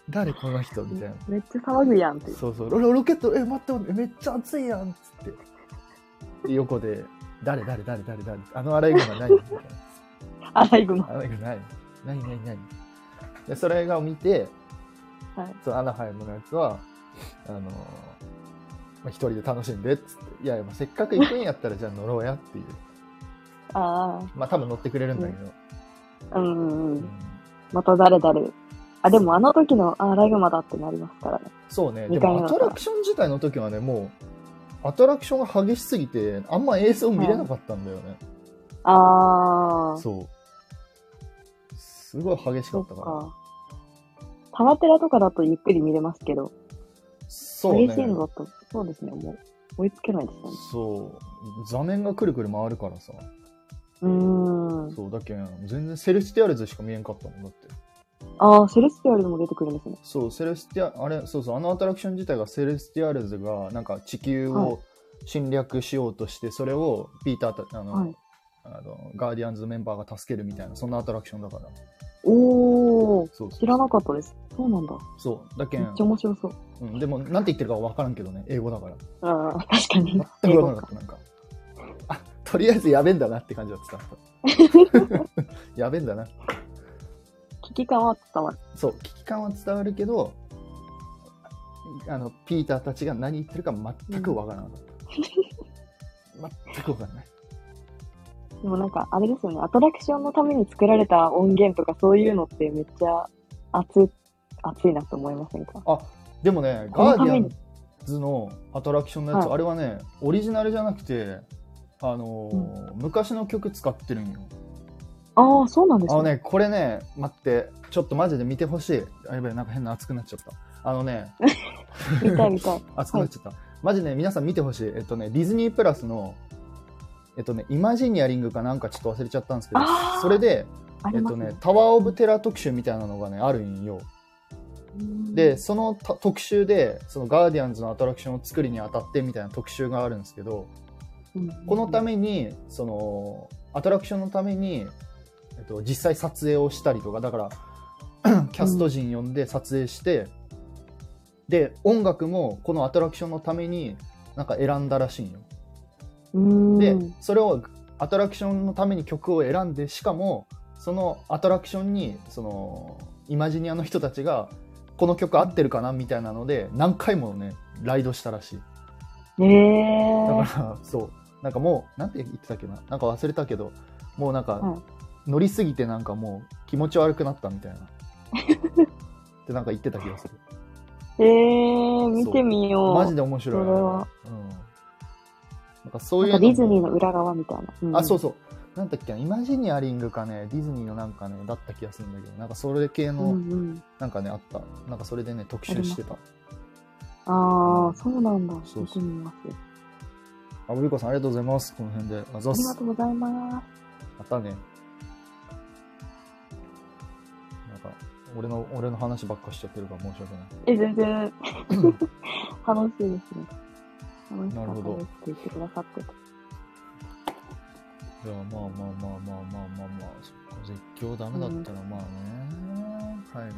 誰、この人、みたいな。めっちゃ騒ぐやんって。そうそう、ロロケット、え、待って待って、めっちゃ熱いやん、つって。で横で、誰、誰、誰、誰、誰、あのアライグマ何みたい アライグマ。な。アライグマ何何、何、何で、それが見て、はい。そのアナハイムのやつは、あのーまあ、一人で楽しんで、っつって。いやせっかく行くんやったら、じゃあ乗ろうやっていう。あまあ、多分乗ってくれるんだけど。あ、うんううんん。また誰々。あ、でもあの時の、あ、アライグマだってなりますからね。そうね。でもアトラクション自体の時はね、もう、アトラクションが激しすぎて、あんま映像見れなかったんだよね。ああ、そう。すごい激しかそっったから。か。タワテラとかだとゆっくり見れますけど、そうね。激しいのだと、そうですね、もう追いつけないですよね。そう。座面がくるくる回るからさ。うーん。そう、だけん全然セレスティアルズしか見えんかったもんだって。ああ、セレスティアルズも出てくるんですね。そう、セレスティア、あれ、そうそう、あのアトラクション自体がセレスティアルズが、なんか地球はいを侵略しようとして、それをピーターた、あの、はいあのガーディアンズメンバーが助けるみたいな、そんなアトラクションだから。おー、そうそう知らなかったです。そうなんだ。そう、だけんめっちゃ、面白そう。うん、でも、なんて言ってるかわからんけどね、英語だから。ああ、確かに。全くわからなかった、なんか。あ、とりあえずやべえんだなって感じは伝わった。やべえんだな。危機感は伝わる。そう、危機感は伝わるけど、あの、ピーターたちが何言ってるか全くわからなかった。全くわからない。でもなんか、あれですよね、アトラクションのために作られた音源とかそういうのってめっちゃ熱い、熱いなと思いませんか？あ、でもね、ガーディアンズのアトラクションのやつ、はいあれはね、オリジナルじゃなくて、あのー昔の曲使ってるんよ。ああ、そうなんですね。あのね、これね、待って、ちょっとマジで見てほしい。あ、やばい、なんか変な熱くなっちゃった。あのね、見たい見たい。熱くなっちゃった。マジね、皆さん見てほしい。えっとね、ディズニープラスの、えっとね、イマジニアリングかなんかちょっと忘れちゃったんですけどあ、ーそれで、ありますねえっとね、。タワーオブテラー特集みたいなのがね、あるんよ。うんで、そのた特集で、そのガーディアンズのアトラクションを作りにあたってみたいな特集があるんですけど、うんこのために、その、アトラクションのために、と、実際撮影をしたりとか、だから、キャスト陣呼んで撮影して、で、音楽もこのアトラクションのためになんか選んだらしいんよ。うん。で、それをアトラクションのために曲を選んで、しかも、そのアトラクションに、その、イマジニアの人たちが、この曲合ってるかなみたいなので、何回もね、ライドしたらしい。ええだから、そう。なんかもう、なんて言ってたっけな？なんか忘れたけど、もうなんか、はい乗りすぎてなんかもう気持ち悪くなったみたいな。ってなんか言ってた気がする。ええ見てみよう。マジで面白い。それはうん。なんかそういうなんかのもディズニーの裏側みたいな。うんあ、そうそう。なんだっけな、イマジニアリングかね、ディズニーのなんかね、だった気がするんだけど、なんかそれ系うんの、うん。なんかね、あった。なんかそれでね、特集してた。ああ、そうなんだ。そうそう見てみます。あ、ぶりこさんありがとうございます。この辺で。ありがと。うございます。またね。俺の、俺の話ばっかしちゃってるから申し訳ない。え、全然、楽しいですね。楽しかなるほどったですって言ってくださってて。じゃあまあまあまあまあまあまあまあ、そっか、絶叫ダメだったらまあね、海外ね。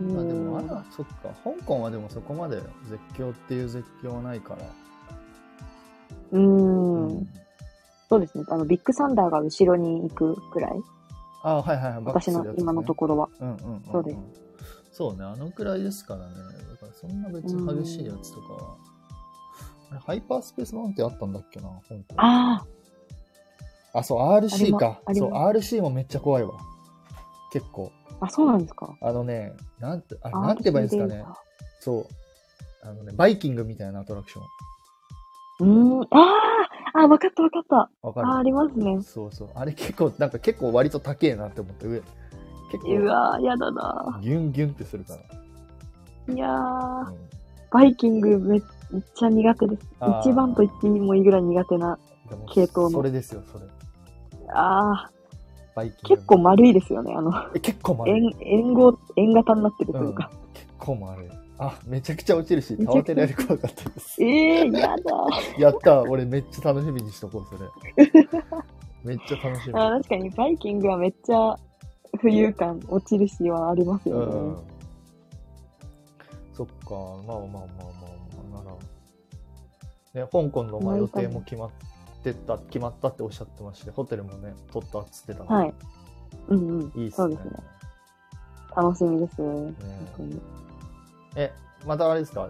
うんまあでもまだ、そっか、香港はでもそこまで絶叫っていう絶叫はないから。うーん。そうですね。あの、ビッグサンダーが後ろに行くくらい。あはいはいはい、私の今のところは。うんうんうんうん、そうですそうね、あのくらいですからね。だからそんな別に激しいやつとかは。あれハイパースペースマウンテンあったんだっけな、香港。ああ、そう、RC か。そう、RC もめっちゃ怖いわ。結構。あ、あ、そうなんですか。あのね、なんて、あなんて言えばいいんですかね。そう。あのね、バイキングみたいなアトラクション。うーん。ああ、あ、わかったわかった。わかるあ、ありますね。そうそう。あれ結構、なんか結構割と高えなって思って、上。結構、うわー、やだな。ギュンギュンってするから。いやー、うんバイキングめっちゃ苦手です。一番と言ってもいいぐらい苦手な。系統のそれですよ、それ。ああ、バイキング。結構丸いですよね。あの、え結構丸い。円、円号、円型になってるというか。うん結構丸い。あ、めちゃくちゃ落ちるし、めちゃくちゃ倒てられ怖かったです。ええー、やだ。やった俺めっちゃ楽しみにしとこう、それ。めっちゃ楽しみ。あー確かにバイキングはめっちゃ浮遊感落ちるしはありますよね。うん。そっか、まあまあまあまあまあ、なら。ね、香港のまあ予定も決まってた、決まったっておっしゃってまして、ホテルもね、取ったっつってたはい。うんうん。いいっすね。そうですね。楽しみです。ね本当にえ、またあれですか？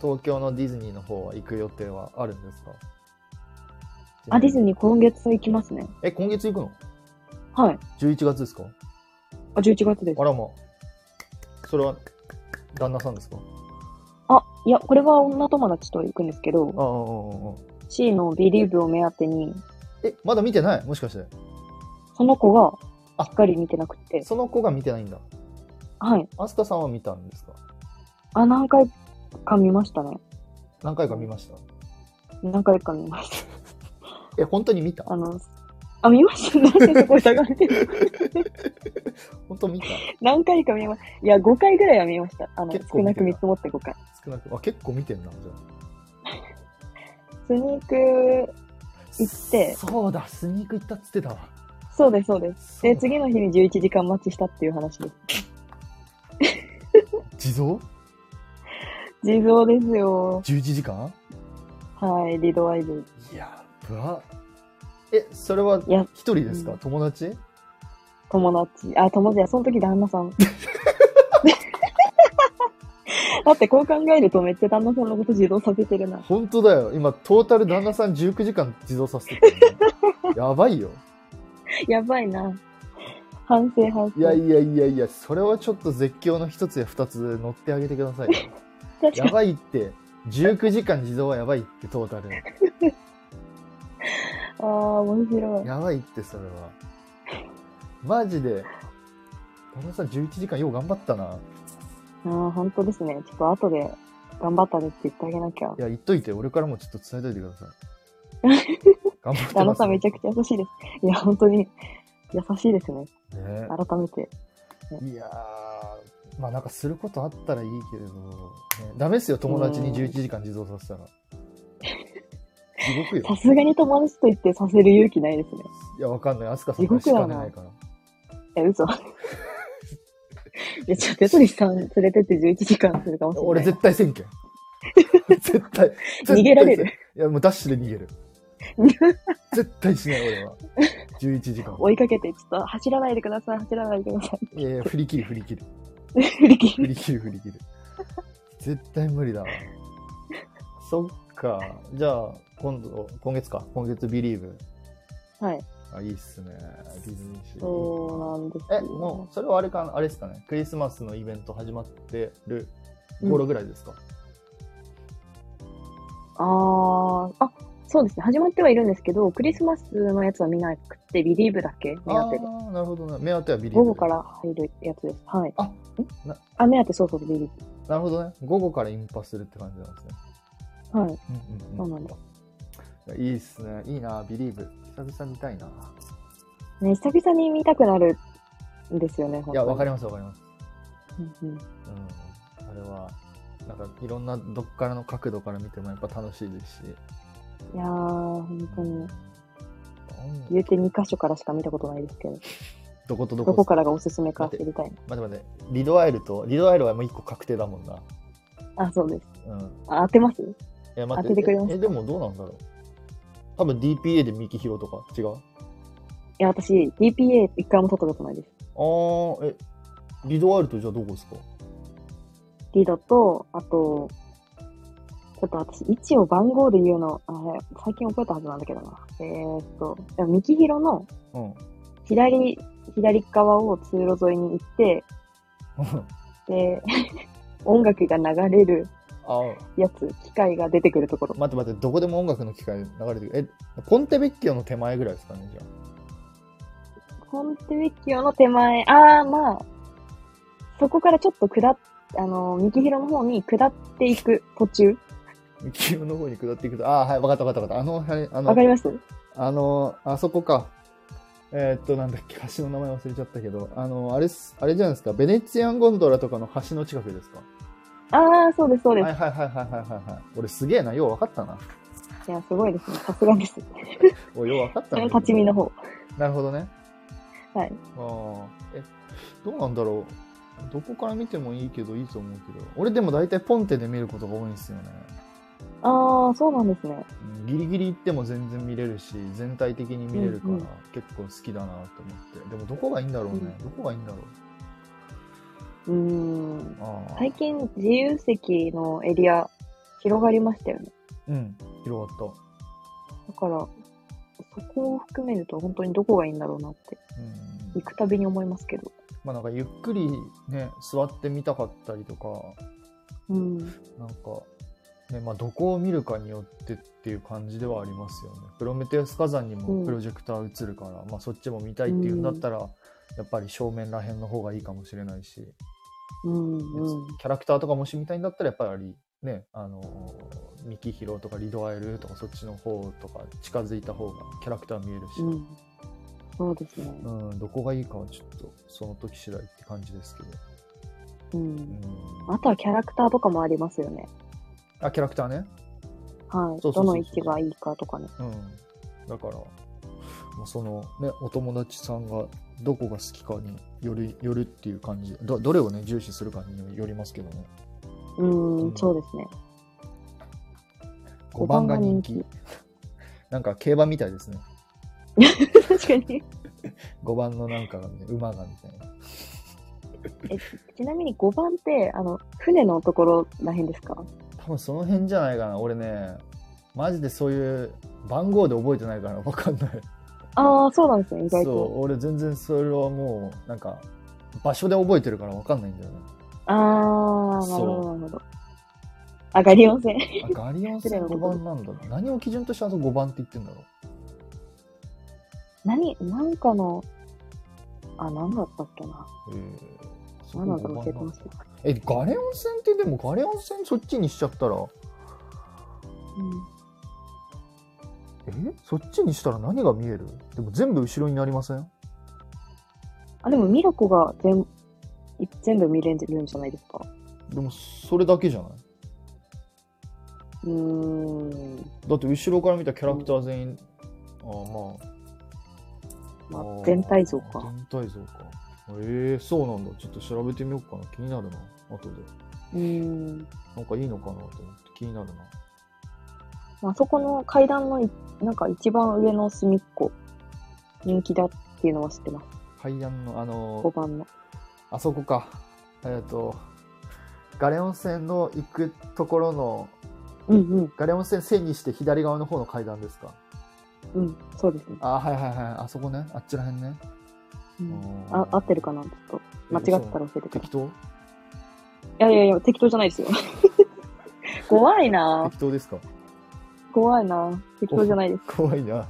東京のディズニーの方は行く予定はあるんですか？あ、ディズー。ニー今月行きますね。え、今月行くの？はい。?11 月ですか？あ、11月ですあ。らまあ。それは、旦那さんですか？あ、いや、これは女友達と行くんですけど、ああ、ああ、ああ。C の Believe を目当てに、え、まだ見てない？もしかして。その子があしっかり見てなくて、その子が見てないんだ。はい。アスタさんは見たんですか？あ、何回か見ましたね。何回か見ました？何回か見ましえ、本当に見た？た。あの、あ、見ましたね。そこ疑われてる？本当見た？何回か見ました。いや、5回ぐらいは見ました。あの、少なく見積もって5回。少なく。あ、結構見てんな、じゃスニーク、あ。行ってそうだ、スニーク行ったっつってたわ。そうです、そうです。で、次の日に11時間待ちしたっていう話です。地蔵？地蔵ですよ。?11 時間？はい、リドアイル。いや、ぶわ。え、それはいや一人ですか、うん友達？友達。あ、友達や、その時旦那さん。だってこう考えるとめっちゃ旦那さんのこと自動させてるな。本当だよ。今、トータル旦那さん19時間自動させてる、ね。やばいよ。やばいな。反省反省。いやいやいやいや、それはちょっと絶叫の一つや二つ乗ってあげてくださいよ。や。ばいって。19時間自動はやばいって、トータル。ああ、面白い。やばいって、それは。マジで。旦那さん11時間よう頑張ったな。ああ、本当ですね。ちょっと後で頑張ったねって言ってあげなきゃい。や、言っといて、俺からもちょっと伝えといてください。頑張ってます。さんめちゃくちゃ優しいです。いや、本当に優しいですね。ね改めて。いやー、まあなんかすることあったらいいけれど、ね、ダメっすよ、友達に11時間自動させたら。地獄よ。さすがに友達と言ってさせる勇気ないですね。いや、わかんない。アスカさんからしかねないから。え、嘘。いや、ちょ、テトリスさん連れてって11時間するかもしれない。俺絶対せんけん。絶対。逃げられるいや、もうダッシュで逃げる。絶対しない、俺は。11時間。追いかけて、ちょっと走らないでください、走らないでください。いやいや、振り切り振り切る。振り切る。振り切る振り切る。絶対無理だわ。そっか。じゃあ、今度、今月か。今月ビリーブ。はい。あ、いいっすね。ディズニーシー。そうなんですえ、もう、それはあれか、あれですかね？クリスマスのイベント始まってる頃ぐらいですか、あー、あ、そうですね。始まってはいるんですけど、クリスマスのやつは見なくて、ビリーブだけ目あ当てで。あー、なるほどね。目当てはビリーブ。午後から入るやつです。はい。あなあ、目当てそうそう、ビリーなるほどね。午後からインパするって感じなんですね。ブ。はい。うんうんそうなんだ。いやいいっすね。いいな、ビリーブ。久々見たいな。ね、久々に見たくなるんですよね、いや、わかりまますわかります。す。うんうんうん。あれは、なんかいろんなどっからの角度から見てもやっぱ楽しいですし。いやー、本当に。うん言うて2箇所からしか見たことないですけど、どことどこどこからがおすすめか知りたい待って待って。リドアイルと、リドアイルはもう一個確定だもんな。な。あ、そうです。うん。あ、当てます？え、待って。当ててくれます？かえ、でもどうなんだろう？多分 DPA でミキヒロとか違う？いや、私、DPA 一回も取ったことないです。あー、え、リドアイルとじゃあどこですか？リドと、あと、ちょっと私、位置を番号で言うの、あれ、最近覚えたはずなんだけどな。えーっと、でもミキヒロのうん。左、左側を通路沿いに行って、で、音楽が流れるあやつ、機械が出てくるところ。待って待って、どこでも音楽の機械流れてる？え、ポンテベッキオの手前ぐらいですかね、じゃコンテベッキオの手前、あー、まあ、そこからちょっと下っ、あの、ミキヒロの方に下っていく途中。あ。ミキヒロの方に下っていくと、あー、はい、わかったわかったわかった。あの、はい、あのわか、りますあの、あそこか。えーっと、なんだっけ、橋の名前忘れちゃったけど、あの、あれあれじゃないですか、ベネツィアンゴンドラとかの橋の近くですか？あー、そうです、そうです。はいはいはいはいはいはいはい。俺すげえな、よう分かったな。いや、すごいですね。さすがです。おいよう分かったな。立ち見の方。なるほどね。はい。ああ。え、どうなんだろう。どこから見てもいいけど、いいと思うけど。俺でも大体ポンテで見ることが多いんですよね。あー、そうなんですね。うんギリギリ行っても全然見れるし、全体的に見れるからうんうん結構好きだなと思って。でもどこがいいんだろうね。うんどこがいいんだろう。うーん。ああ。最近、自由席のエリア、広がりましたよね。うん。広がっだから、そこを含めると本当にどこがいいんだろうなって。行くたびに思いますけど。まあなんかゆっくりね、座ってみたかったりとか、うん。なんか、ね、まあ、どこを見るかによってっていう感じではありますよね。プロメテウス火山にもプロジェクター映るから、まあ、そっちも見たいっていうんだったら、やっぱり正面らへんの方がいいかもしれないし、うん、うん。キャラクターとかもし見たいんだったら、やっぱりね、あのー、ミキヒロとかリドアエルとかそっちの方とか近づいた方がキャラクター見えるし、うん。そうですね。うん、どこがいいかはちょっとその時次第って感じですけど。うん。うん。あとはキャラクターとかもありますよね。あ、キャラクターね。はい。そうそうそうそうどの位置がいいかとかね。うん。だから、まあ、そのね、お友達さんがどこが好きかによる、よるっていう感じ。ど、どれをね、重視するかによりますけどね。うーうんん、そうですね。5番が人気。なんか競馬みたいですね。確かに。5番のなんかがね、馬がみたいな。え、ちなみに5番って、あの、船のところらへんですか？多分その辺じゃないかな。俺ね、マジでそういう番号で覚えてないからわかんない。ああ、そうなんですね、意外そう、と。俺全然それはもう、なんか、場所で覚えてるからわかんないんだよね。ああ、なるほど、なるほど。あ、ガリオン線。あ、ガリオン線5番なんだな。何を基準としてあと5番って言ってんだろう。何、なんかの、あ、何だったっけな。えー、そこ何だったか5番なんだ忘れてますけど。え、ガレオン線ってでもガレオン線そっちにしちゃったら、うん。え？そっちにしたら何が見える？でも全部後ろになりません？あ、でもミラコが全、い全部見れるんじゃないですか？でもそれだけじゃない？うーん。だって後ろから見たキャラクター全員、ああまあ。まあ全体像か全体像か。ええそうなんだ。ちょっと調べてみようかな。気になるな。後で。うーん。なんかいいのかなと思って気になるな。まあそこの階段のい、なんか一番上の隅っこ、人気だっていうのは知ってます。階段の、あの5番の。あそこか。えっ、と、ガレオン線の行くところの、うんうん。ガレオン線線にして左側の方の階段ですか？うん。そうですね。あ、はいはいはい。あそこね。あっちらへんね。うんあ合ってるかな？ちょっと。間違ってたら教えてください。適当いやいやいや、適当じゃないですよ。怖いな適当ですか？怖いな適当じゃないです。怖いな。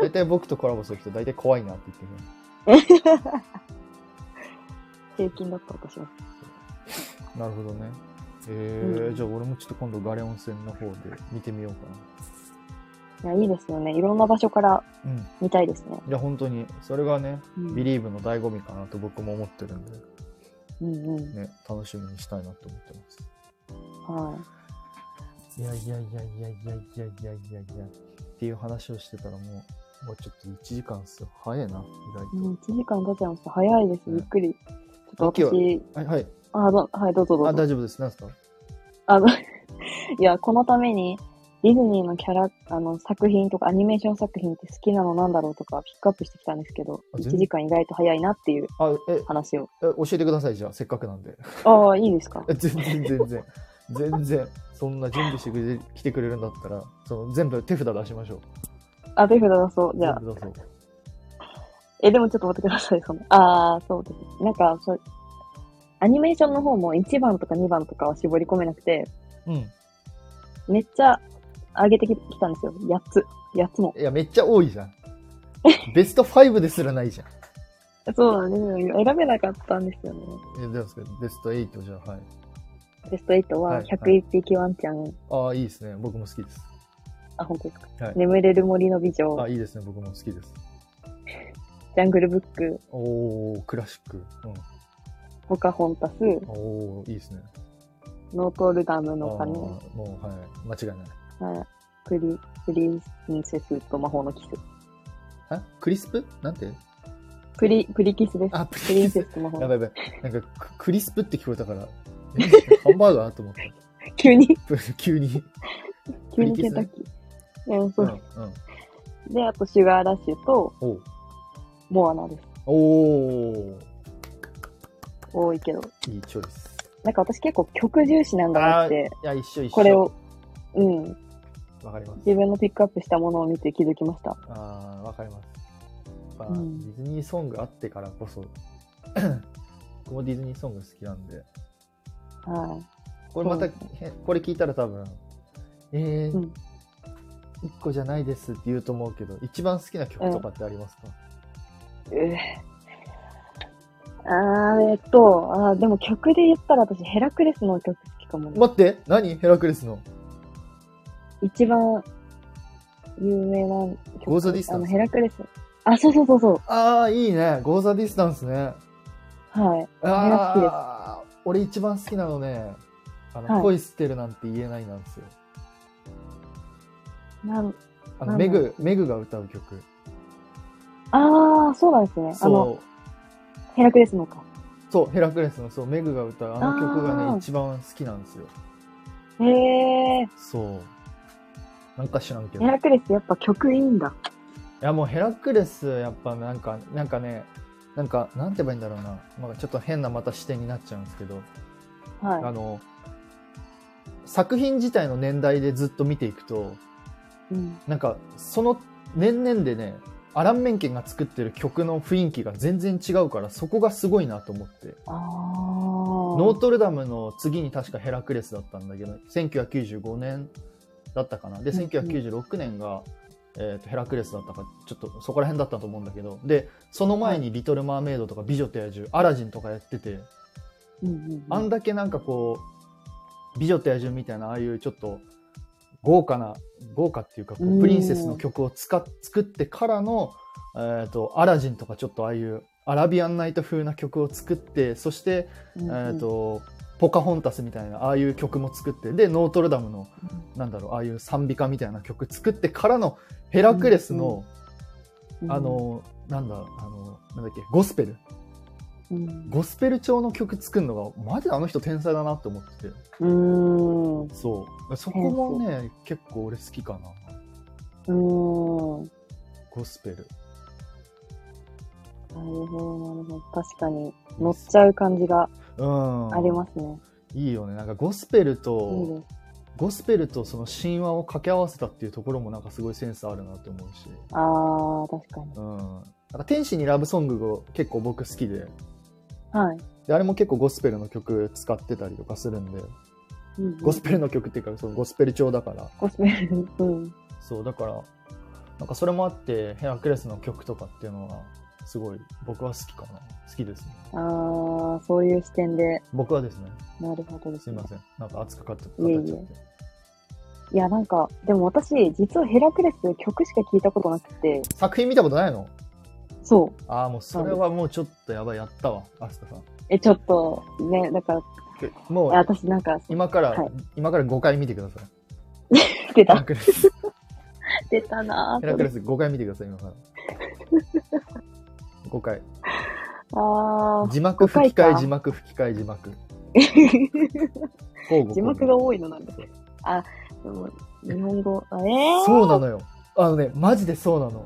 大体僕とコラボする人、大体怖いなって言ってる。平均だった私は。なるほどね。えーうんじゃあ俺もちょっと今度ガレオン線の方で見てみようかいや、いいですよね。いろんな場所から。見たいですね。いや、本当に、それがね、うん、ビリーブの醍醐味かなと僕も思ってるんで、うんうん。ね、楽しみにしたいなと思ってます。はいやいやいやいやいやいやいやいやいやいやっていう話をしてたらもう、もうちょっと1時間っすよ。早いな、意外い。うん、1時間経っちゃいました。早いです。うんゆっくり。ちょっと今私、と。はい、はい。あ、ど、はい、どうぞどあ、うぞ。大丈夫です。なんですか？あの、いや、このために、ディズニーのキャラ、あの、作品とか、アニメーション作品って好きなのなんだろうとか、ピックアップしてきたんですけど、あ全1時間意外と早いなっていう話を。え教えてください、じゃあ、せっかくなんで。ああ、いいですか？え全然全然。全然、そんな準備してくれ来てくれるんだったら、その全部手札出しましょう。あ、手札出そう。じゃあ。え、でもちょっと待ってください、その。ああ、そうです。なんか、そう、アニメーションの方も1番とか2番とかは絞り込めなくて、うん。めっちゃ上げてきたんですよ。8つ。8つも。いや、めっちゃ多いじゃん。ベスト5ですらないじゃん。そうなんですよ。選べなかったんですよね。え、どうですか？ベスト8じゃあ、はい。ベスト8ははい101匹ワンちゃん。ああ、いいですね。僕も好きです。あ、本当ですか？はい。眠れる森の美女。あ、いいですね。僕も好きです。ジャングルブック。おー、クラシック。ポカホンタス。うん。おー、いいですね。ノートルダムあの鐘。ーもう、はい。間違いない。はい。クリ、プリンセスと魔法のキス。あクリスプ？なんて？プリ、プリキスです。あ、ププリンセスと魔法やばいやばい。なんかク、クリスプって聞こえたから、えハンバーガーと思った。急に、プ 急に。急にケンタッキー。うん、そうう。ん、うん。で、あと、シュガーラッシュと、モアナです。おー、多いけど。いいチョイス。なんか私結構曲重視なんだなって、いや、一緒一緒。これを、うん、わかります。自分のピックアップしたものを見て気づきました。ああ、わかります。やっぱ、うんディズニーソングあってからこそ、僕もディズニーソング好きなんで、はこれまた、これ聞いたら多分、えー、うん一個じゃないですって言うと思うけど、一番好きな曲とかってありますか、い。えー、あー、えっと、あーでも曲で言ったら私ヘラクレスの曲好きかもね。待って何？ヘラクレスの？一番有名な曲。Go the Distance あの、ヘラクレス。あ、そうそうそうそう。ああ、いいね。 Go the Distance ね。はい。ああ、俺一番好きなのね、あの、はい恋捨てるなんて言えないなんですよ。なん、あの、メグ、メグが歌う曲。ああ、そうなんですね。あの。ヘラクレスのか。そう、ヘラクレスの、そう、メグが歌うあの曲がね、一番好きなんですよ。へえ。そう。なんか知らんけど。ヘいラクレスやっぱ曲いいんだ。や、もうヘラクレス、やっぱなんか、なんかね、なんか、なんて言えばいいんだろうな。まあ、ちょっと変なまた視点になっちゃうんですけど、あはの、作品自体の年代でずっと見ていくと、い。うん。なんか、その年々でね、アラン・メンケンが作ってる曲の雰囲気が全然違うから、そこがすごいなと思って。ああ。ノートルダムの次に確かヘラクレスだったんだけど、1995年だったかな。で、うんうん1996年が、えーとヘラクレスだったか、ちょっとそこら辺だったと思うんだけど、で、その前にリトル・マーメイドとか美女と野獣、アラジンとかやってて、うんうんうん。あんだけなんかこう、美女と野獣みたいな、ああいうちょっと豪華な、豪華っていうかこうプリンセスの曲を使っ作ってからの、えっ、と、アラジンとかちょっとああいうアラビアンナイト風な曲を作って、そして、うんうん、えっ、と、ポカホンタスみたいな、ああいう曲も作って、で、ノートルダムの、なんだろう、ああいう賛美歌みたいな曲作ってからの、ヘラクレスの、うん、あの、なんだ、あの、なんだっけ、ゴスペル。うん、ゴスペル調の曲作るのが、マジであの人天才だなって思ってて。う。そう。そこもね、結構俺好きかな。うーん。ゴスペル。なるほど、なるほど。確かに、乗っちゃう感じがうん。ありますね。いいよね。なんかゴスペルいいと、です。ゴスペルとその神話を掛け合わせたっていうところもなんかすごいセンスあるなって思うし。ああ、確かに。うん。なんか天使にラブソングが結構僕好きで、はい。であれも結構ゴスペルの曲使ってたりとかするんで、うんうんゴスペルの曲っていうか、そのゴスペル調だから、ゴスペル。うん。そう、だから、なんかそれもあって、ヘラクレスの曲とかっていうのは、すごい僕は好きかな。好きですね。ああ、そういう視点で、僕はですね、なるほどですね。すいません。なんか熱く語っちゃって。いえいえいや、なんか、でも私、実はヘラクレス曲しか聞いたことなくて、作品見たことないの？そう。ああ、もうそれはもうちょっとやばい、やったわ、アスカさん。え、ちょっと、ね、だから、もうえ、私なんか、今から、はい今から5回見てください。出ヘラた、クレス。出たなヘラクレぁ。ス5回見てください、今から。5回。あ字幕吹き替え、字幕吹き替え、字幕。字幕が多いのなんですよ。あ、でも、日本語、あえー、そうなのよ。あのね、マジでそうなの。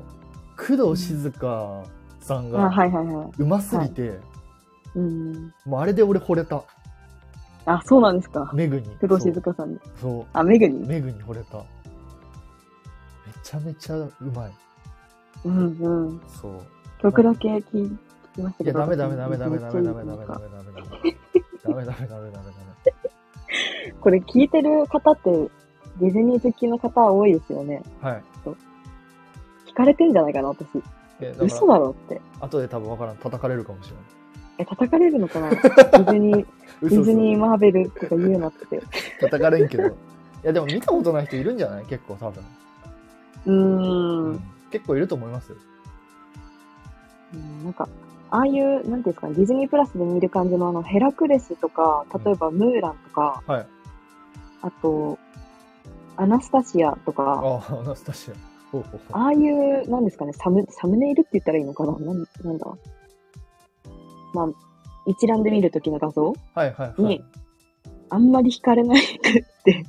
工藤静香さんあ、がはいはいはい。うますぎて、うん。もうあれで俺惚れた。あ、そうなんですか。メグに。工藤静香さんに。そう。あ、メグそうに？メグに惚れた。めちゃめちゃうまい。うんうん。そう。曲だけ聞きましたいや、けど。ダメダメダメダメダメダメダメダメダメダメダメダメダメダメダメダメこれ聞いてる方って、ディズニー好きの方多いですよね。はい。聞かれてんじゃないかな、私。嘘、だろって。後で多分わからん。叩かれるかもしれない。え、叩かれるのかなディズニー、ディズニーマーベルとか言うなって。叩かれんけど。いや、でも見たことない人いるんじゃない結構多分。うん。うん結構いると思いますよ。なんか、ああいう、なんていうんですかね、ディズニープラスで見る感じのあの、ヘラクレスとか、例えばムーランとか、はい。あと、アナスタシアとか、ああ、アナスタシア。ほうほうほう。ああいう、なんですかね、サム、サムネイルって言ったらいいのかな？なんなんだ？まあ、一覧で見るときの画像？はいはいはいに。あんまり惹かれないくって。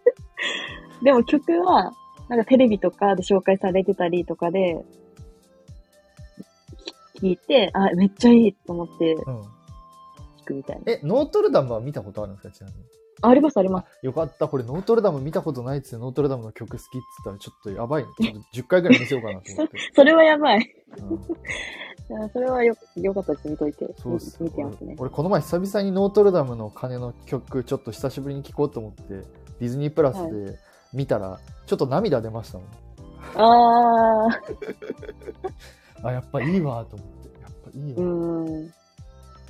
でも曲は、なんかテレビとかで紹介されてたりとかで、き聞いて、あ、めっちゃいいと思ってうん。聞くみたいな。え、ノートルダムは見たことあるんですか？ちなみに。あありますあります。よかった。これノートルダム見たことないっつって、ノートルダムの曲好きっつったらちょっとやばいね。ちょっと10回ぐらい見せようかなと思って。それはやばい。うん、あそれはよ、よかったです。見といて。そう見てますね。俺、この前久々にノートルダムの鐘の曲、ちょっと久しぶりに聴こうと思って、ディズニープラスで見たら、ちょっと涙出ましたもん。あー、あ、やっぱいいわと思って。やっぱいいうわ。ーん。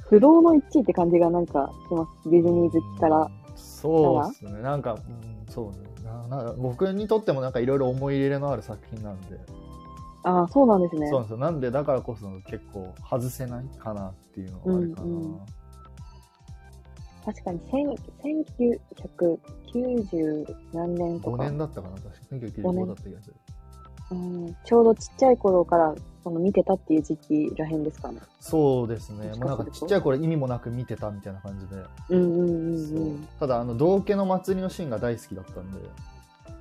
不動の1位って感じがなんかします。ディズニー好きから。うん。そうっすね。なんか、うん、そうね。なな僕にとってもなんかいろいろ思い入れのある作品なんで。ああ、そうなんですね。そうなんですよ。なんで、だからこそ結構外せないかなっていうのがあるかな。うんうん確かに、千1990何年と5か、年だったかな、確か。1995だった気がする。うん、ちょうどちっちゃい頃からその見てたっていう時期らへんですかね。そうですね。もうなんかちっちゃい頃意味もなく見てたみたいな感じで。うんうんうん。ただ、あの、道家の祭りのシーンが大好きだったんで、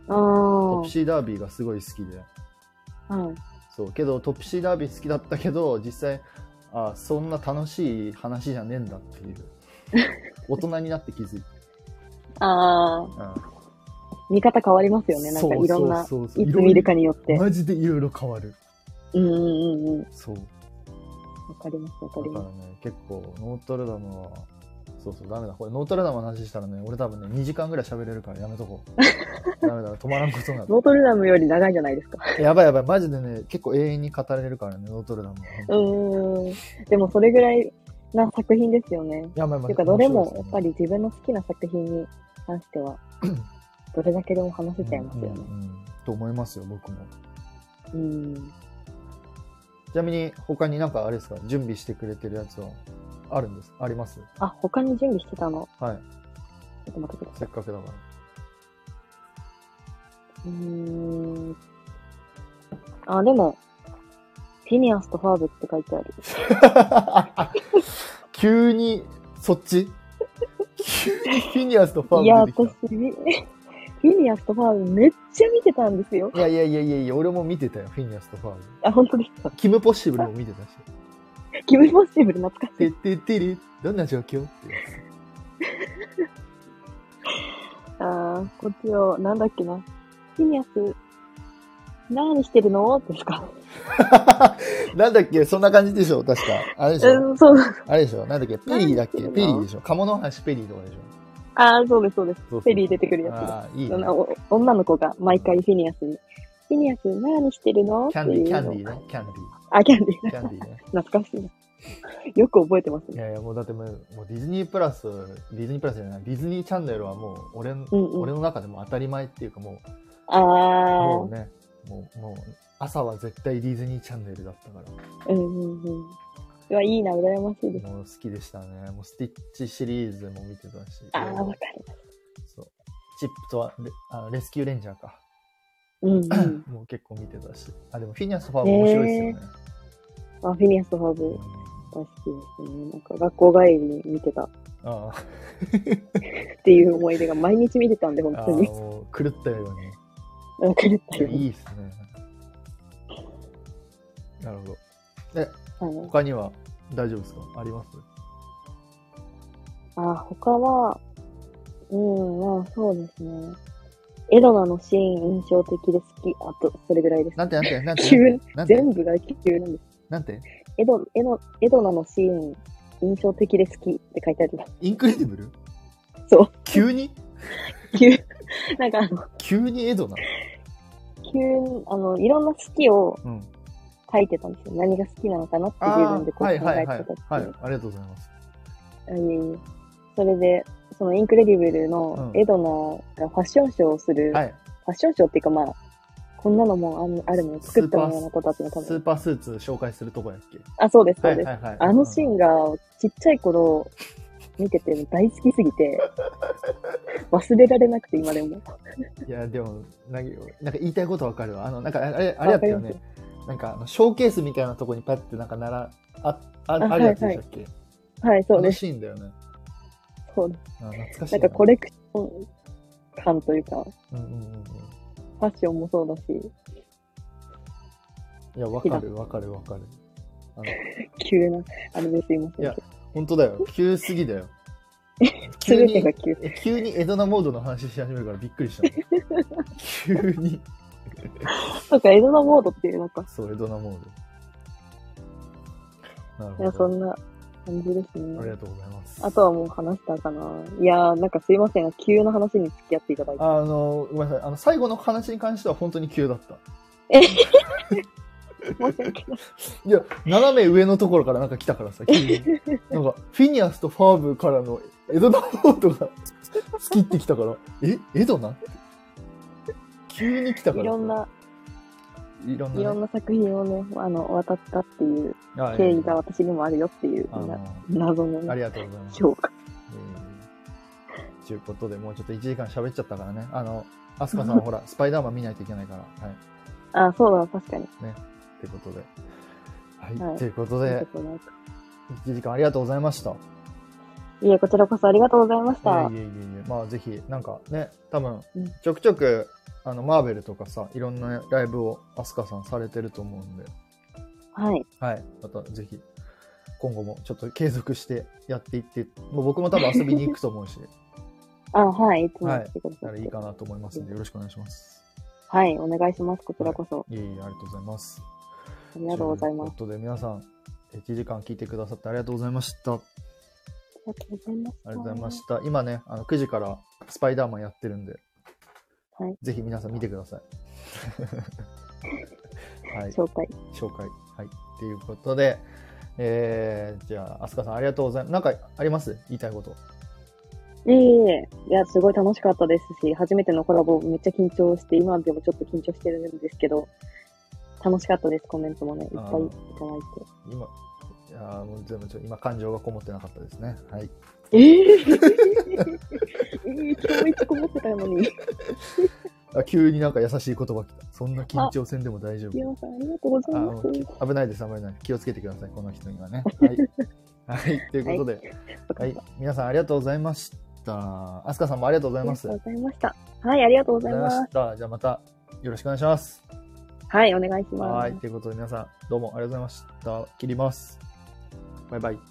あトプシーダービーがすごい好きで。あ、はい。そう、けどトプシーダービー好きだったけど、実際、あそんな楽しい話じゃねえんだっていう。大人になって気づいて。ああ、うん見方変わりますよね。なんかいろんな、そうそうそういつ見るかによって。マジでいろいろ変わる。うんうんうんうん。そう。わかりますわかります。だからね、結構、ノートルダムは、そうそう、ダメだ。これ、ノートルダムの話したらね、俺多分ね、2時間ぐらい喋れるからやめとこう。ダメだ、止まらんことになる。ノートルダムより長いじゃないですか。やばいやばい、マジでね、結構永遠に語れるからね、ノートルダムは。うーん。でもそれぐらいな作品ですよね。いや、まあまあ、ていうか、どれもやっぱり自分の好きな作品に関しては、どれだけでも話せちゃいますよね。うんうんうんと思いますよ、僕も。うん。ちなみに、他になんかあれですか、準備してくれてるやつはあるんです？あります？あ、他に準備してたの？はい。ちょっと待ってください。せっかくだかうーん。あ、でも、フィニアスとファーブって書いてある。ら。急に、そっち？急にフィニアスとファいや、ーブ出て私、フィフィニアスとファーブめっちゃ見てたんですよ。いやいやいやいやいや、俺も見てたよ、フィニアスとファーブ。あ、本当ですか？キム・ポッシブルも見てたし。キム・ポッシブル懐かしい。てってってれ、どんな状況？ってやあー、こっちを、なんだっけな？フィニアス、何してるの？ですか？つ。なんだっけ、そんな感じでしょ、確か。あれでしょ？うん、そう。あれでしょ、なんだっけ、ペリーだっけ、何ペリーでしょ？鴨の橋ペリーとかでしょ？あー、そうです、そうです。フェリー出てくるやついいねそん。なお女の子が毎回フィニアスに、フィニアス何してるの？キャンディー、キャンディー。ーね、キャンディあ、キャンディー。ー。キャンディーね。懐かしいな。よく覚えてますね。いやいや、もうだってもう、もうディズニープラス、ディズニープラスじゃない、ディズニーチャンネルはもう俺の、うんうん俺の中でも当たり前っていうかもう、あもうね、もう、もう、朝は絶対ディズニーチャンネルだったから、ー。うんうんうん。うわ、いいな、羨ましいです。もう好きでしたね。もうスティッチシリーズも見てたし。あー、わかる。そう。チップとデールあのレスキューレンジャーか。うんうん。もう結構見てたし。あ、でもフィニアスファーブ面白いですよね。あ、フィニアスとファーブうん大好きですね。なんか学校帰りに見てたっあていう思い出が毎日見てたんで、本あ、あ当に狂ったように。うん狂ったように。いいっすね。なるほど。え、はい他には大丈夫ですか？あります？あ、他は、うん、まあそうですね。エドナのシーン印象的で好き。あと、それぐらいです。なんてなんて なんて急なんて？全部が急なんです。なんて？エド、エド、エドナのシーン印象的で好きって書いてあります。インクレディブル？そう。急に？急、なんかあの、急にエドな急に、あの、いろんな好きをうん。書いてたんですよ。何が好きなのかなってあ自分であ、こう考はいはいはいえてたって。はい。ありがとうございます。あいえいえそれで、そのインクレディブルのうんエドナがファッションショーをする、はい。ファッションショーっていうかまあ、こんなのもあるのを作ったのような子たちの多分。スーパースーツ紹介するとこやっけ？あ、そうです、そうです。はいはいはい。あのシーンがちっちゃい頃見てて大好きすぎて、忘れられなくて今でも。いや、でも、なんか言いたいことわかるわ。あの、なんか、あれ、あれやったよね。なんか、あのショーケースみたいなとこにパッてなんかなら、あ、ああるやつでしたっけ、はい、そあのうです。シーンだよね。そうです。あ懐かしいなんかコレクション感というか、うんうんうんうん。ファッションもそうだし、いや、わかるわかるわかる。あの、急な、あれですいません。いや本当だよ。急すぎだよ。す急に急。え急にエドナモードの話し始めるからびっくりしたの。急に。なんかエドナモードっていう、なんか、そう、エドナモード。ないや、るほど。そんな感じですありねが。とうございます。あとはもう話したかな。いやー、なんかすいません。急な話に付き合っていただいて。あの、ごめんなさい。あの、最後の話に関しては本当に急だった。申し訳ない。いや、斜め上のところからなんか来たからさ、急に。なんか、フィニアスとファーブからのエドナモードが 好きってきたから、え？エドナ？って急に来たからさ。いろんな、いろんな、ね、いろんな作品をね、あの、渡ったっていうあ経緯が私にもあるよっていう、あのな謎のね、ありがとうございます。評価。えーということで、もうちょっと1時間喋っちゃったからね。あの、アスカさんはほら、スパイダーマン見ないといけないから。はい。あ、そうだ、確かに。ということで。はい。はいということで、ちょっとなんか1時間ありがとうございました。いえ、こちらこそありがとうございました。いえいえいえ。まあ、ぜひ、なんかね、多分うん、ちょくちょく、あの、マーベルとかさ、いろんなねライブをアスカさんされてると思うんで、はい。はい。またぜひ、今後もちょっと継続してやっていって、もう僕も多分遊びに行くと思うし、あ、はい。いつもはい来てくださって。ならいいかなと思いますんで、よろしくお願いします。はい。お願いします。こちらこそ。いえいえ、ありがとうございます。ありがとうございます。ということで、皆さん、1時間聞いてくださってありがとうございました。あありがとうございます。りがとうございました。今ね、あの9時からスパイダーマンやってるんで、はい。ぜひ皆さん見てください。はい。紹介。紹介。はい。ということで、えー、じゃあ、アスカさんありがとうございます。なんかあります？言いたいこと。いえいえ。いや、すごい楽しかったですし、初めてのコラボめっちゃ緊張して、今でもちょっと緊張してるんですけど、楽しかったです。コメントもね、いっぱいいただいて。今、いやーもう全部ちょ、今感情がこもってなかったですね。はい。えー、えー、今日一個持ってたのに。あ急になんか優しい言葉来た。そんな緊張せんでも大丈夫。皆さん、ありがとうございあます。危ないです、危ない。気をつけてください、この人にはね。はい。はい、ということで、はい、皆さんありがとうございました。アスカさんもありがとうございます。ありがとうございました。はい、ありがとうございます。した。じゃあまたよろしくお願いします。はい、お願いします。はい、ということで皆さんどうもありがとうございました。切ります。バイバイ。